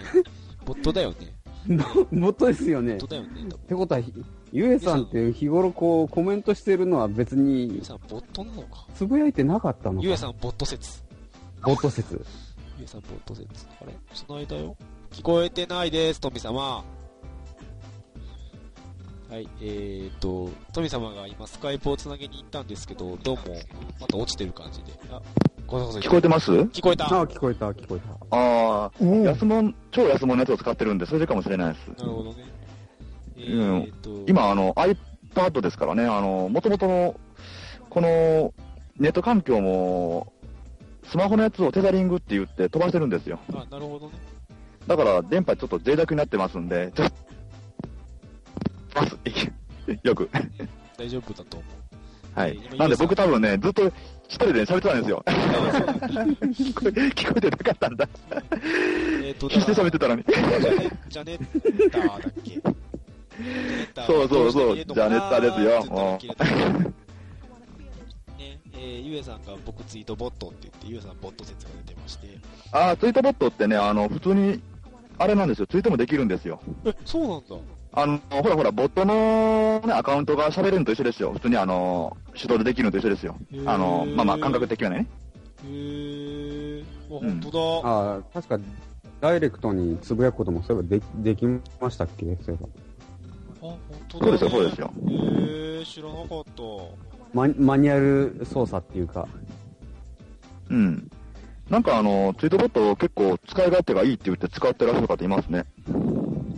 ボットだよね。ボットですよね。ボットだよね。ってことは、ひゆえさんって日頃こうコメントしてるのは別ゆにえさん、ボットなのか？つぶやいてなかったのか？ゆえさん、ボット説。ボット説。ゆえさん、ボット説。あれ？繋いだよ。聞こえてないです、富様。はい、えーと、富様が今スカイプをつなげに行ったんですけど、どうも、また落ちてる感じで。あ、ごめんなさい。聞こえてます？聞こえた。ああ、聞こえた、聞こえた。ああ、おお安物、超安物のやつを使ってるんで、それでかもしれないです。なるほどね。えーと、今、あの、iPad ですからね、あの、もともとの、この、ネット環境も、スマホのやつをテザリングって言って飛ばしてるんですよ。あ、なるほどね。だから、電波ちょっと脆弱になってますんで、ちょっと、ま すよく。大丈夫だと思う。はい今。なんで僕多分ね、ずっと一人で喋ってたんですよ。聞こえ聞こえてなかったんだ。えっと、必死で喋ってたのに。ジャネッターだっけ？そうそうそうジャネッターですよえー、ゆえさんが僕ツイートボットって言って、ゆえさんボット説が出てまして。あー、ツイートボットってね、あの、普通に、あれなんですよ、ツイートもできるんですよ。え、そうなんだ。あの、ほらほら、ボットの、ね、アカウントが喋れるのと一緒ですよ。普通にあの、手動でできるのと一緒ですよあの、まあまあ、感覚的にはね。へー。あ、うん本当だ。ああ、確か、ダイレクトにつぶやくこともそういえばでできましたっけ？そういえば。あ、本当だ、ね。そうですよ、そうですよ。へー、知らなかった。ママニュアル操作っていうか。うん。なんかあの、ツイートボット結構使い勝手がいいって言って使ってらっしゃる方いますね。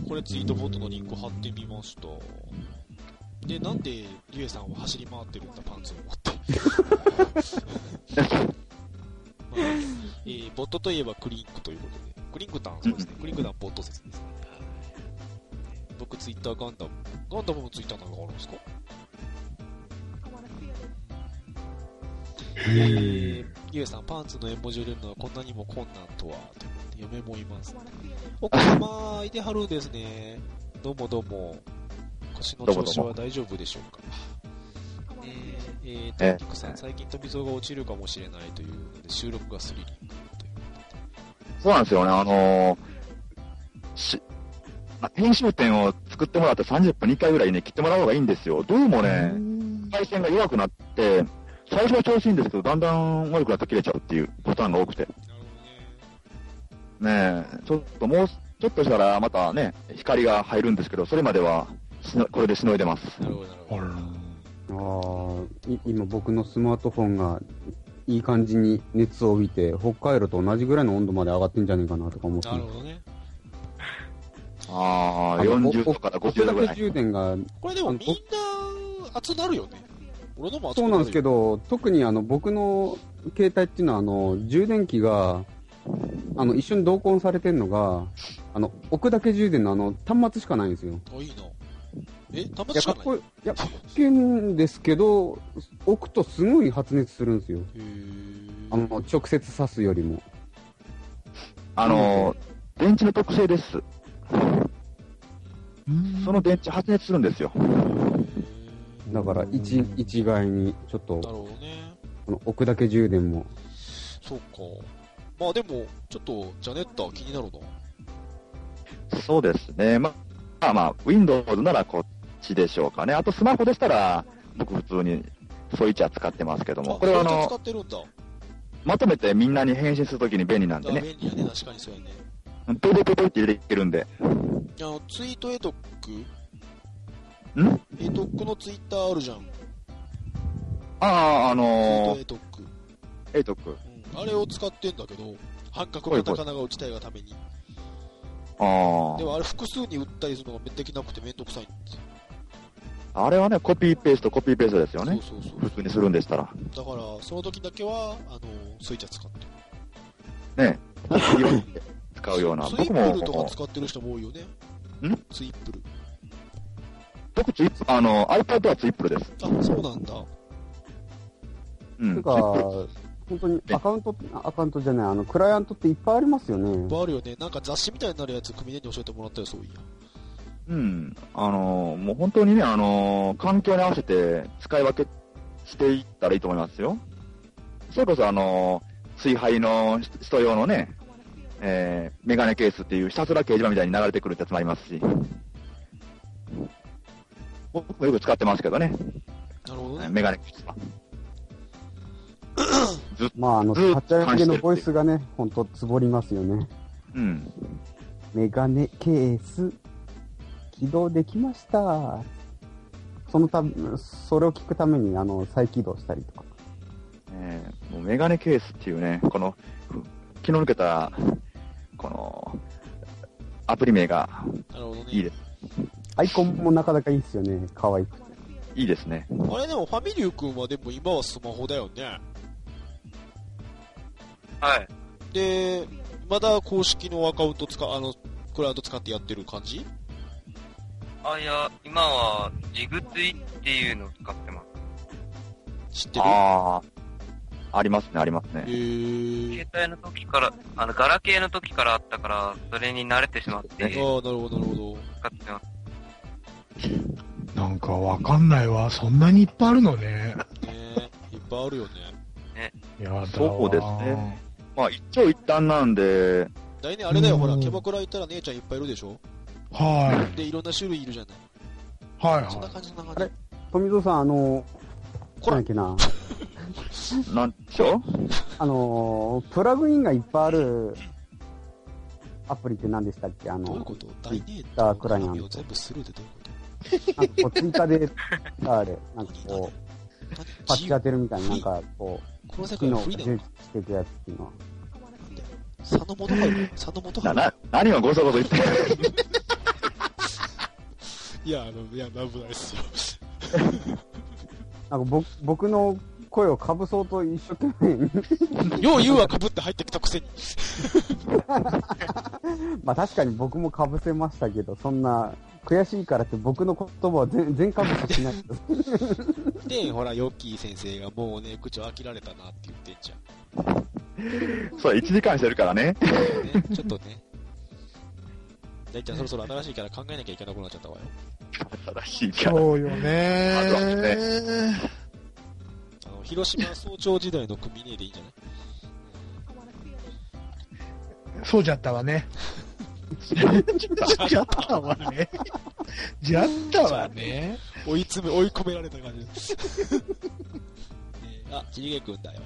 これツイートボットのリンク貼ってみました。で、なんで、リュウエさんは走り回ってるんだ、パンツを持って。まあえーボットといえばクリンクということで、クリンクタン、そうですね、クリンクタンボット説ですね。僕、ツイッターガンダム、ガンダムのツイッターなんかあるんですか？えー、リュウエさん、パンツの絵文字を入れるのはこんなにも困難とは、ということで、嫁もいます。お子様、いてはるんですね。どうもどうも。腰の調子は大丈夫でしょうか？えー、えー、えトキクさん、最近飛び像が落ちるかもしれないというので、収録がスリリングというそうなんですよね、あのーし、まあ編集点を作ってもらって30分2回ぐらいね、切ってもらう方がいいんですよ。どうもね、回線が弱くなって、最初は調子いいんですけど、だんだん悪くなって切れちゃうっていうパターンが多くて。ねえ、ちょっともう、ちょっとしたらまたね、光が入るんですけど、それまではしの、これでしのいでます。ほどね。なるほど、なるほど。ああ、い今僕のスマートフォンがいい感じに熱を帯びて、北海道と同じぐらいの温度まで上がってんじゃねえかなとか思ってますなるほどね。ああ、あの40度から50度ぐらい。充電が、これでもみんな熱なるよね。俺のもそうなんですけど、特にあの僕の携帯っていうのは、あの、充電器が、あの、一緒に同梱されてるのが、あの、置くだけ充電のあの、端末しかないんですよ。あ、いいな。え、端末しかない？かっこいや、かっんですけど、置くとすごい発熱するんですよ。あの、直接挿すよりも。あのー、電池の特性です。その電池発熱するんですよ。だから、一、一概に、ちょっと、なるほどね。この置くだけ充電も、そうか。まあでも、ちょっと、ジャネッタ気になるな。そうですね。ままあまあ、Windows ならこっちでしょうかね。あとスマホでしたら、僕普通にソイチャ使ってますけども、これはあそいつ使の、ってるんだ。まとめてみんなに返信するときに便利なんであね。便利やね、確かにそうやね。ペペペペって入れていけるんで。あの、ツイートエトックん？エトックのツイッターあるじゃん。ああ、あーのトエトック。ー、エイトク。うん。あれを使ってんだけど、半角カタカナが打ちたいがために。あでもあれ複数に打ったりするのができなくてめんどくさいんですよ。あ。あれはね、コピーペースト、コピーペーストですよね。そうそうそう。普通にするんでしたら。だから、その時だけは、あの、スイッチャー使ってる。ね。いろいろ使うような。ツイッ僕プルとかも、使ってる人も多いよね。ん？ツイップル。僕あの、iPad はツイップルです。あ、そうなんだ。うん。てか、本当にアカウント、アカウントじゃない、あの、クライアントっていっぱいありますよね。いっぱいあるよね。なんか雑誌みたいになるやつ、組ねに教えてもらったよ、そういや。うん。あの、もう本当にね、あの、環境に合わせて使い分けしていったらいいと思いますよ。それこそあの、炊飯の人用のね、えー、メガネケースっていうひたすら掲示板みたいに流れてくるってやつもありますし。僕もよく使ってますけどね、なるほどね。メガネケースは。ずっまあ、あの、立ち上げのボイスがね、本当つぼりますよね。うん。メガネケース、起動できました。そのたそれを聞くために、あの、再起動したりとか。えーもうメガネケースっていうね、この、ふ気の抜けた、この、アプリ名がなるほどね。いいです。アイコンもなかなかいいですよね。可愛くて。いいですね。あれでも、ファミリュー君はでも今はスマホだよね。はい。で、まだ公式のアカウント使う、あの、クラウド使ってやってる感じ？あ、いや、今は、ジグツイっていうのを使ってます。知ってる？ああ、ありますね、ありますへね。ー。携帯の時から、あの、ガラケーの時からあったから、それに慣れてしまって、ああ、なるほど、なるほど。使ってます。なんかわかんないわ。そんなにいっぱいあるのね。ねいっぱいあるよね。やだわ。そうですね。まあ、一長一短なんで、来年あれだよ、うんほら、キャバクラ行ったら姉ちゃんいっぱいいるでしょ？はで、いろんな種類いるじゃない。い。はいはそんな感じ、そんな感じ。富蔵さん、あの、こらなんだっけな。なんでしょう？あの、プラグインがいっぱいあるアプリって何でしたっけ？あの、どういうこと？大ネータートクライアン全部スルーでどういうこなんかこう追加で、あれ、なんかこう、パッチ当てるみたいな、なんかこうこの世、界の充実していくやつっていうのは。佐野元春佐野元な、春な、何をごそごそ言ってるいや、あの、いや、危ないですよ。なんか僕僕の声をかぶそうと一生懸命よう言うわ、かぶって入ってきたくせに。まあ確かに僕もかぶせましたけど、そんな、悔しいからって僕の言葉は全全かぶせしないでほら、ヨッキー先生がもうね、口を飽きられたなって言ってんじゃん。そう、1時間してるからね。ね、ちょっとね。大ちゃん、そろそろ新しいキャラ考えなきゃいけなくなっちゃったわよ。新しいキャラ。そうよねあの、広島早朝時代の組ねでいいんじゃない？そうじゃったわね。じゃったわね。じゃったわね。追い詰め、追い込められた感じです。あ、ちりげくんだよ。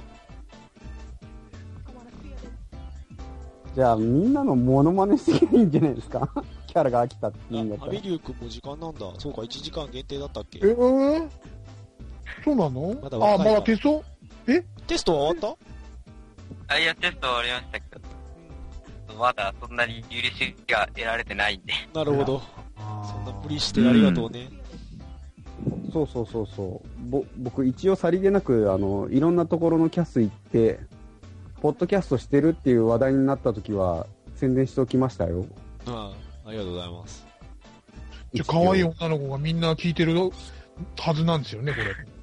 じゃあみんなのモノマネしていいんじゃないですかキャラが飽きたって、言うんだったら。リューくんも時間なんだ。そうか、1時間限定だったっけえ、うんそうなの、まだ若いからまだテストテストは終わっあ、いや、テスト終わりましたけ、まだそんなに許しが得られてないんで。たなるほど。そんな無理してありがとうね。そうそうそうそう。ぼ僕一応さりげなく、あの、いろんなところのキャス行って、ポッドキャストしてるっていう話題になった時は、宣伝しておきましたよ。ああ、ありがとうございます。じゃ、可愛い女の子がみんな聞いてるはずなんですよね、これ。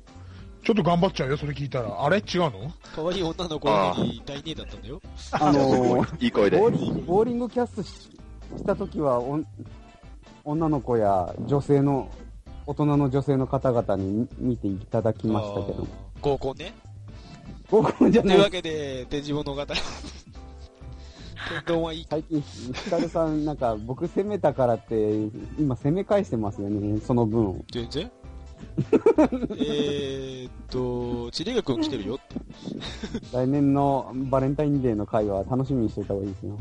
ちょっと頑張っちゃうよ、それ聞いたら。あれ？違うの？可愛い女の子に大姉だったんだよ。あのーいい声でボ。ーリングボーリングキャストしした時はおん、女の子や女性の、大人の女性の方々に見ていただきましたけど。合コンね。僕じゃないというわけで、展示物語。天丼はいい。最近、ヒカルさん、なんか、僕攻めたからって、今攻め返してますよね、その分を。全然えーっと、ちりげくん来てるよって。来年のバレンタインデーの会は楽しみにしておいた方がいいですよ。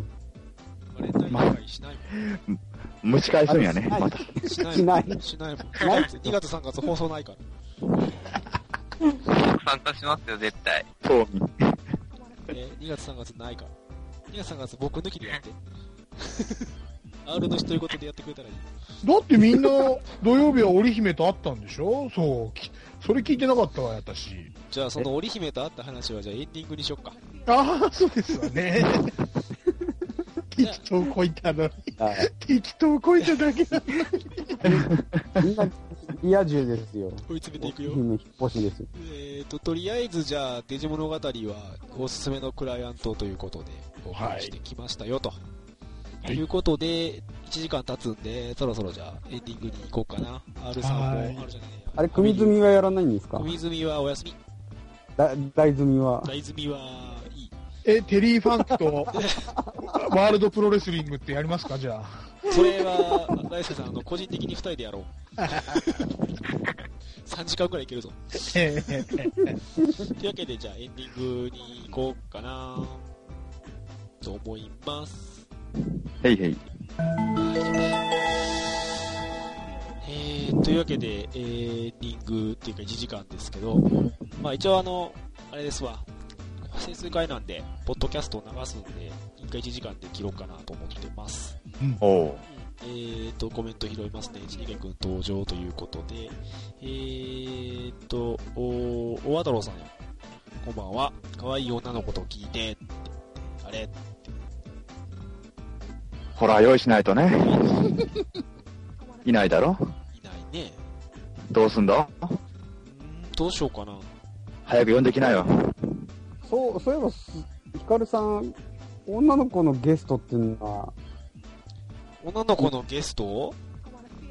バレンタイン会しない蒸し返すんやね、あまた。もん。しないしないもん。しないもん。ない？2月3月放送ないから。参加しますよ、絶対。そうみ。えー、2月3月ないから。2月3月僕抜きでやって。R の一人ごとでやってくれたらいい。だってみんな、土曜日は織姫と会ったんでしょそう。それ聞いてなかったわ、私。じゃあその織姫と会った話はじゃあエンディングにしよっか。ああ、そうですわね。適当こいたのに。適当こいただけなのに。みんな、リア充ですよ。追い詰めていくよ。引っ越しです。えーと、とりあえずじゃあ、デジ物語はおすすめのクライアントということで、お話してきましたよと。ということで、1時間経つんで、そろそろじゃあ、エンディングに行こうかな。R さんも、はい R じゃないあれ、組積みはやらないんですか？組積みはお休み。だ大積みは？大積みはいい。え、テリー・ファンクと、ワールドプロレスリングってやりますかじゃあ。それは、大輔さん、あの、個人的に2人でやろう。3時間くらいいけるぞ。え えというわけで、じゃあエンディングに行こうかなと思います。へいへい。えー、というわけで、えー、エンディングっていうか1時間ですけど、まあ一応あの、あれですわ、整数回なんで、ポッドキャストを流すんで、1回1時間で切ろうかなと思ってます。おう。えーと、コメント拾いますね。ちにげくん登場ということで、えーと、お、おわだろうさんよ。こんばんは。可愛い女の子と聞いて、ってあれほら、用意しないとね。いないだろ？いないね。どうすんだ？うーん、どうしようかな。早く呼んできなよ。そう、そういえばす、ヒカルさん、女の子のゲストっていうのは、女の子のゲスト？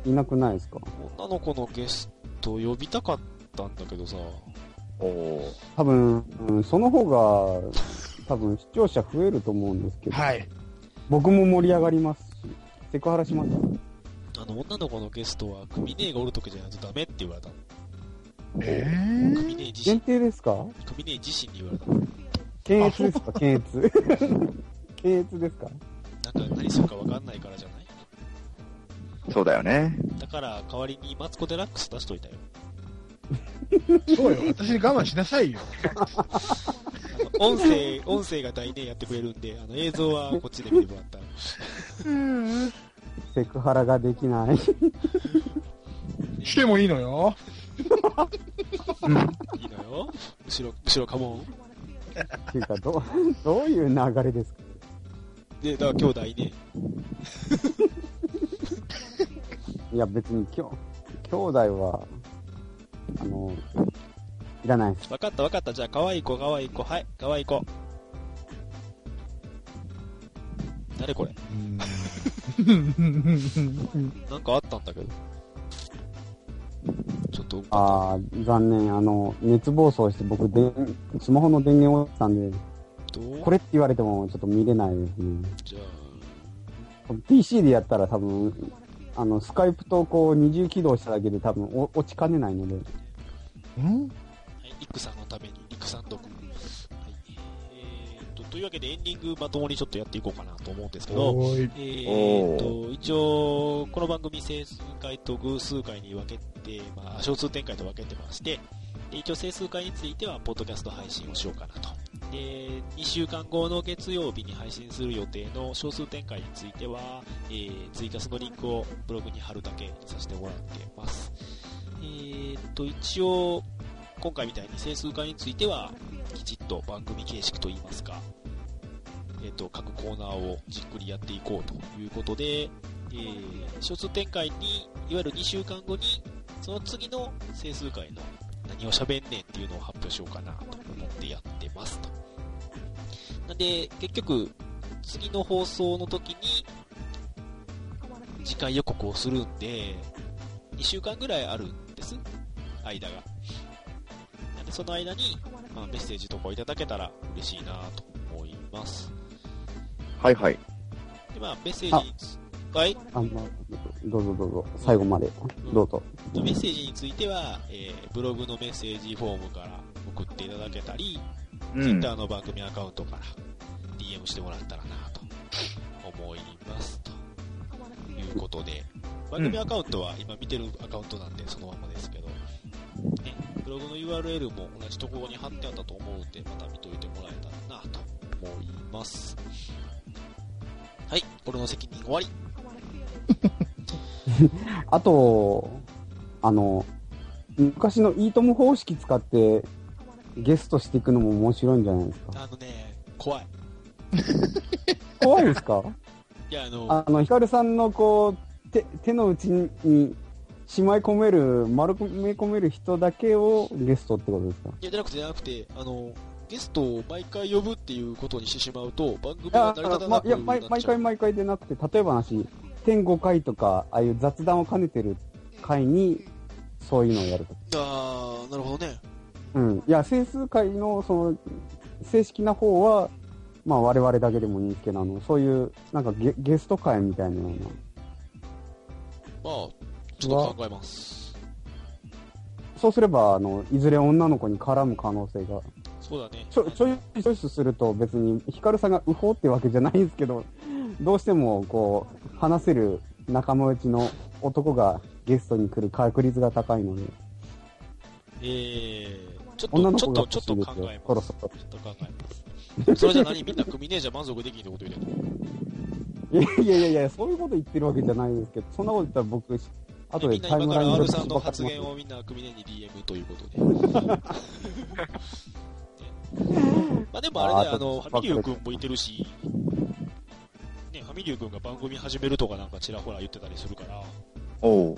いなくないですか？女の子のゲスト呼びたかったんだけどさ。おう。多分、うんその方が、多分視聴者増えると思うんですけど、はい。僕も盛り上がりますし、セクハラしますあの、女の子のゲストは、組姉がおるときじゃないとダメって言われたの。え組姉自限身、定ですか？組姉自身に言われたの。検閲ですか？検閲。検閲ですか？なんか何するかわかんないからじゃない？そうだよね。だから、代わりにマツコ・デラックス出しといたよ。ー、そうよ。私に我慢しなさいよ。音声、音声が大ねやってくれるんで、あの映像はこっちで見てもらったら。セクハラができない。してもいいのよ。いいのよ。後ろ、後ろカモン。っていうか、どう、どういう流れですか？で、だから兄弟ね。いや、別に、きょ、兄弟は、あの、いらないです。わかったわかった。じゃあ、可愛い子、可愛い子。はい、可愛い子。誰これ？なんかあったんだけど。ちょっと、あー、残念。あの、熱暴走して僕、でスマホの電源落ちたんで、これって言われてもちょっと見れないですね。じゃ PC でやったら多分、あの、スカイプとこう二重起動しただけで多分お落ちかねないので、んあ、はい、リクさんのために、リクさん読。はい。えー、と、というわけでエンディングまともにちょっとやっていこうかなと思うんですけど。えー、と、一応、この番組整数回と偶数回に分けて、まあ、小数展開と分けてまして、で一応整数回については、ポッドキャスト配信をしようかなと。で、2週間後の月曜日に配信する予定の小数展開については、えー、ツイキャスのリンクをブログに貼るだけにさせてもらってます。えー、と、一応、今回みたいに整数回については、きちっと番組形式といいますか、えっ、と、各コーナーをじっくりやっていこうということで、えー、小数展開に、いわゆる2週間後に、その次の整数回の何を喋んねんっていうのを発表しようかなと思ってやってますと。なんで、結局、次の放送の時に、次回予告をするんで、2週間ぐらいあるんです。間が。その間に、まあ、メッセージとかをいただけたら嬉しいなと思います。はいはい。で、まあ、メッセージにつ、はい、あの、どうぞどうぞ、最後まで、どうぞ。メッセージについては、えーブログのメッセージフォームから送っていただけたり、うん。Twitter の番組アカウントから DM してもらったらなと思います。ということで、番組アカウントは今見てるアカウントなんでそのままですけど、ね、ブログの URL も同じところに貼ってあったと思うので、また見といてもらえたらなと思います。はい、俺の責任終わり。あと、あの、昔のいいとも方式使ってゲストしていくのも面白いんじゃないですか？あのね、怖い。怖いですか？いや、あの、あの、ヒカルさんのこう、手、手の内にしまい込める、丸め込める人だけをゲストってことですか？いや、じゃなくて、じゃなくて、あの、ゲストを毎回呼ぶっていうことにしてしまうと、番組いやが成り立たまいやなくなっちゃう。毎毎回毎回でなくて、例えば話、天5回とか、ああいう雑談を兼ねてる回に、そういうのをやると。あー、なるほどね。うん。いや、整数回の、その、正式な方は、まあ我々だけでもいいんですけど、あの、そういう、なんかゲゲスト会みたいなような。まあ、ちょっと考えます。そうすれば、あの、いずれ女の子に絡む可能性が。そうだね。ちょ、ちょいチョイスすると別に、ヒカルさんがウホってわけじゃないんですけど、どうしても、こう、話せる仲間内の男がゲストに来る確率が高いので、えー、ちょっと、女の子がちょっと、考えます。そろそろちょっと考えます。それじゃ何？みんな組ねえじゃ満足できんってこと言うてんのいやいやいやいや、そういうこと言ってるわけじゃないですけど、そんなこと言ったら僕、後みでんな今からタイムラインでさんの発言をみんな組ねに DM ということで。ねまあでもあれね、あの、ファミリュー君もいてるし、ね、ファミリュー君が番組始めるとかなんかちらほら言ってたりするから、おう。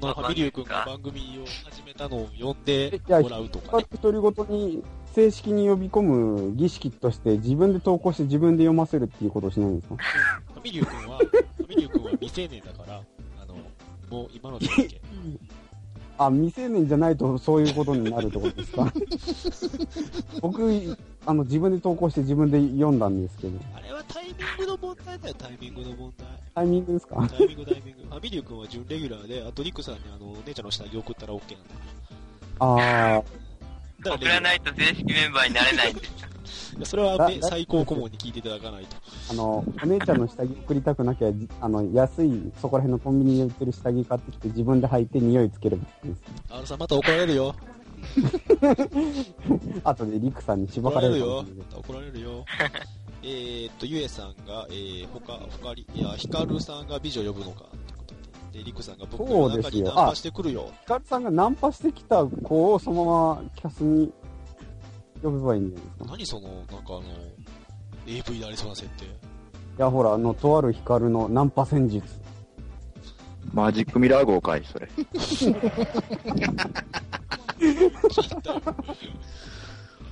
そのファミリュー君が番組を始めたのを呼んでもらうとかね。一人ごとに正式に呼び込む儀式として自分で投稿して自分で読ませるっていうことをしないんですか？ファミリュー君は、ファミリュー君は未成年だから、もう今ので。あ、未成年じゃないとそういうことになるってことですか？僕、あの、自分で投稿して自分で読んだんですけど、あれはタイミングの問題だよ、タイミングの問題。タイミングですか？タイミング、タイミング。ファミリュー君は準レギュラーで、あとリクさんにあの、姉ちゃんの下着送ったら OK なんだから。だ送からないと正式メンバーになれないんですそれは、最高顧問に聞いていただかないと。あの、お姉ちゃんの下着送りたくなきゃ、じあの、安い、そこら辺のコンビニで売ってる下着買ってきて自分で履いて匂いつければいいです。R さんまた怒られるよ。後でリクさんにしば怒れるよかられるかもしれない。また怒られるよ。えーっと、ゆえさんが、えー、他、他に、いや、ヒカルさんが美女呼ぶのかで。で、リクさんが僕そうのですよ。中にナンパしてくるよ。ヒカルさんがナンパしてきた子をそのままキャスに呼べばいいんじゃないですか。何その、なんかあの、AV でありそうな設定。いや、ほら、あの、とあるヒカルのナンパ戦術。マジックミラー号かい、それ。本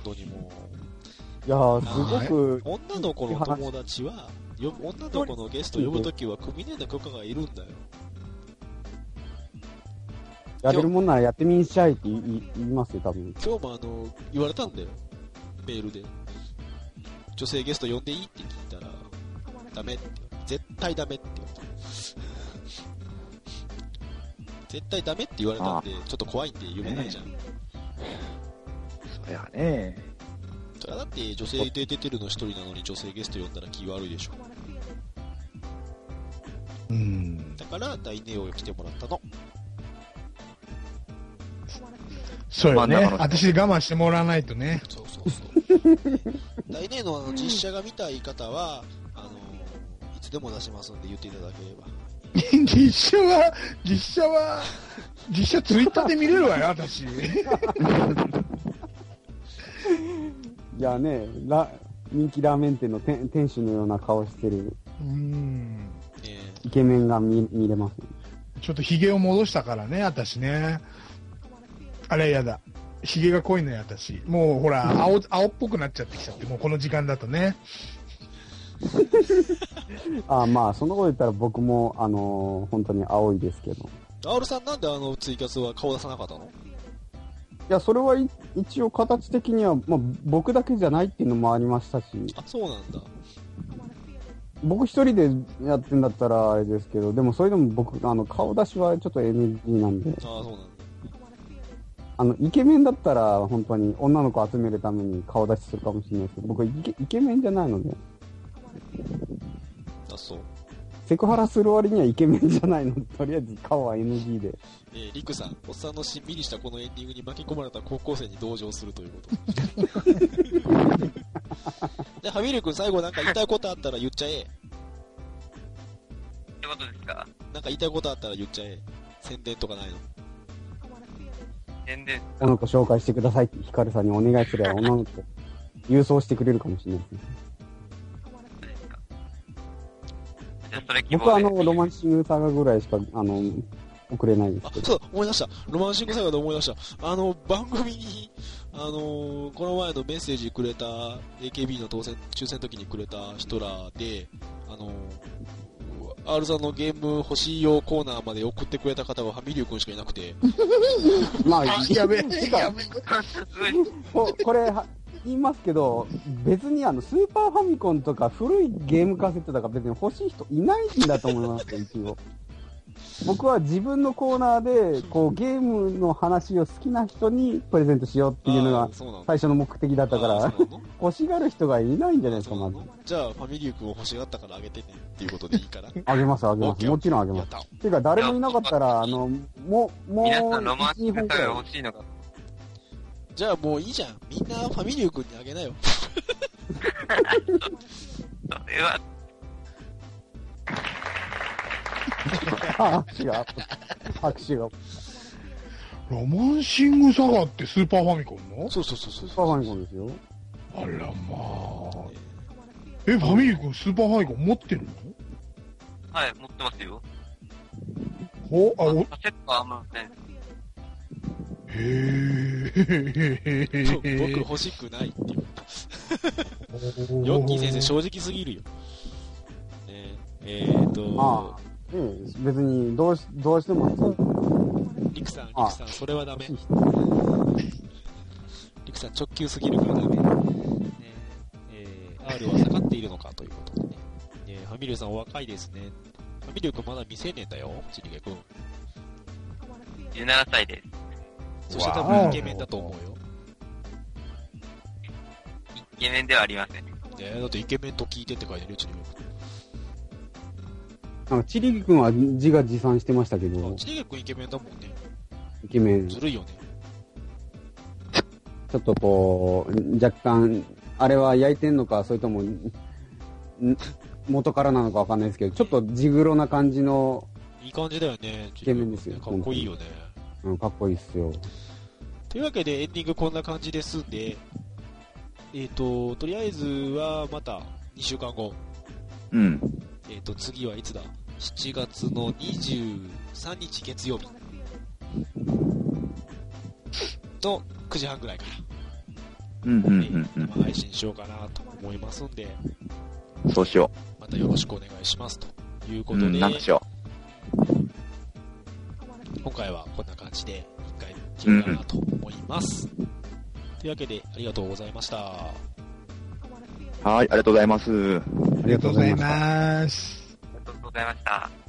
当にもいやー、すごくう、、女の子の友達は、よ。女の子のゲスト呼ぶときは、クミネの許可がいるんだよ。やれるもんならやってみんしゃいって言いますよ、多分。今日もあの、言われたんだよ。メールで。女性ゲスト呼んでいいって聞いたら、ダメって。絶対ダメって言われた。絶対ダメって言われたんで、ちょっと怖いんで呼べないじゃん。そりゃね。それはだって女性で出てるの一人なのに女性ゲスト呼んだら気悪いでしょ。うん。だから大ネオを来てもらったの。そうよね私我慢してもらわないとね。そうそうそう。大ネオの実写が見たい方は、あのいつでも出しますんで言っていただければ。実写は、実写は、実写ツイッターで見れるわよ、私。いやね、ラ、人気ラーメン店の店店主のような顔してるうん。ねイケメンが見見れます、ちょっとヒゲを戻したからね、私ね。あれやだ。ヒゲが濃いのよ、私。もうほら、青、青っぽくなっちゃってきちゃって、もうこの時間だとね。あまあ、そのこと言ったら僕も、あのー本当に青いですけど。え。アールさんなんであのツイキャスは顔出さなかったの？いや、それはい一応形的には、まあ、僕だけじゃないっていうのもありましたし、あ、そうなんだ。僕一人でやってんだったらあれですけど、でもそれでも僕、あの、顔出しはちょっと NG なんで、ああ、そうなんだ。あの、イケメンだったら本当に女の子集めるために顔出しするかもしれないですけど、僕はイケイケメンじゃないので、あ、そう。セクハラする割にはイケメンじゃないので、とりあえず顔は NG で。えー、リクさん、おっさんのしんみりしたこのエンディングに巻き込まれた高校生に同情するということ。で、ハミル君最後なんか言いたいことあったら言っちゃえ。ってことですか？なんか言いたいことあったら言っちゃえ。宣伝とかないの。全然、女の子紹介してくださいってヒカルさんにお願いすれば女の子郵送してくれるかもしれないですね。あそれ希僕はあの、ロマンシングサガぐらいしか、あの、送れないですけ、ど。あそうだ、思い出した。ロマンシングサガで思い出した。あの、番組に、あのーこの前のメッセージくれた、AKB の当選、抽選の時にくれた人らで、あのー R さんのゲーム欲しいよコーナーまで送ってくれた方はファミリュー君しかいなくて、まあ、やべえ、てかやべえ。ここれは、言いますけど、別にあの、スーパーファミコンとか古いゲームカセットとか別に欲しい人いないんだと思いますよ、一応。僕は自分のコーナーで、こう、ゲームの話を好きな人にプレゼントしようっていうのが最初の目的だったから欲しがる人がいないんじゃないですか、まず。じゃあ、ファミリュー君を欲しがったからあげてねっていうことでいいから。あげます、あげます。もちろんあげます。ていうか、誰もいなかったら、あの、もう、もう、皆さんロマン1、2チックさが本くらい。欲しいのか。じゃあもういいじゃん。みんなファミリュー君にあげなよ。それは、拍手が、拍手が。ロマンシングサガってスーパーファミコンの？そうそうそうそうスーパーファミコンですよ。あらまあ。え、ファミリー君スーパーファミコン持ってるの？はい、持ってますよ。ほあ、お、カセットはあんまね、へえ。僕欲しくないっていう。ヨッキー先生正直すぎるよ。ねえーと、まあ、ええ、別に、どうし、どうしても、リクさん、リあクさん、それはダメ リクさん直球すぎるからダメ。ねえー、R は下がっているのかということでね。ねファミリューさんお若いですね。ファミリュー君まだ未成年だよ、ちりげ君。17歳です。そして多分イケメンだと思うよ。イケメンではありません。ねえだってイケメンと聞いてって書いてるよ、ちりげなんか、チリギ君は自画自賛してましたけ君。どあ、ち、りげ君イケメンだもんね。イケメン、ちずるいよね。ょっとこう、若干、あれは焼いてんのか、それとも、ん元からなのかわかんないですけど、ちょっと地黒な感じのいい感じだよね。イケメンですよかっこいいよね。うん、かっこいいっすよ。というわけでエンディングこんな感じですんで、えっ、と、とりあえずはまた2週間後、うん。えっ、と、次はいつだ？?7 月の23日月曜日の9時半ぐらいから、うん、うん、えうん、ー生配信しようかなと思いますんで、うん。そうしよまたよろしくお願いしますというう。ことで、うん、なんかしよ今回はこんな感じで一回切るかなと思います。というわけで、ありがとうございました。う。はい、ありがとうございます。ありがとうございます。ありがとうございました。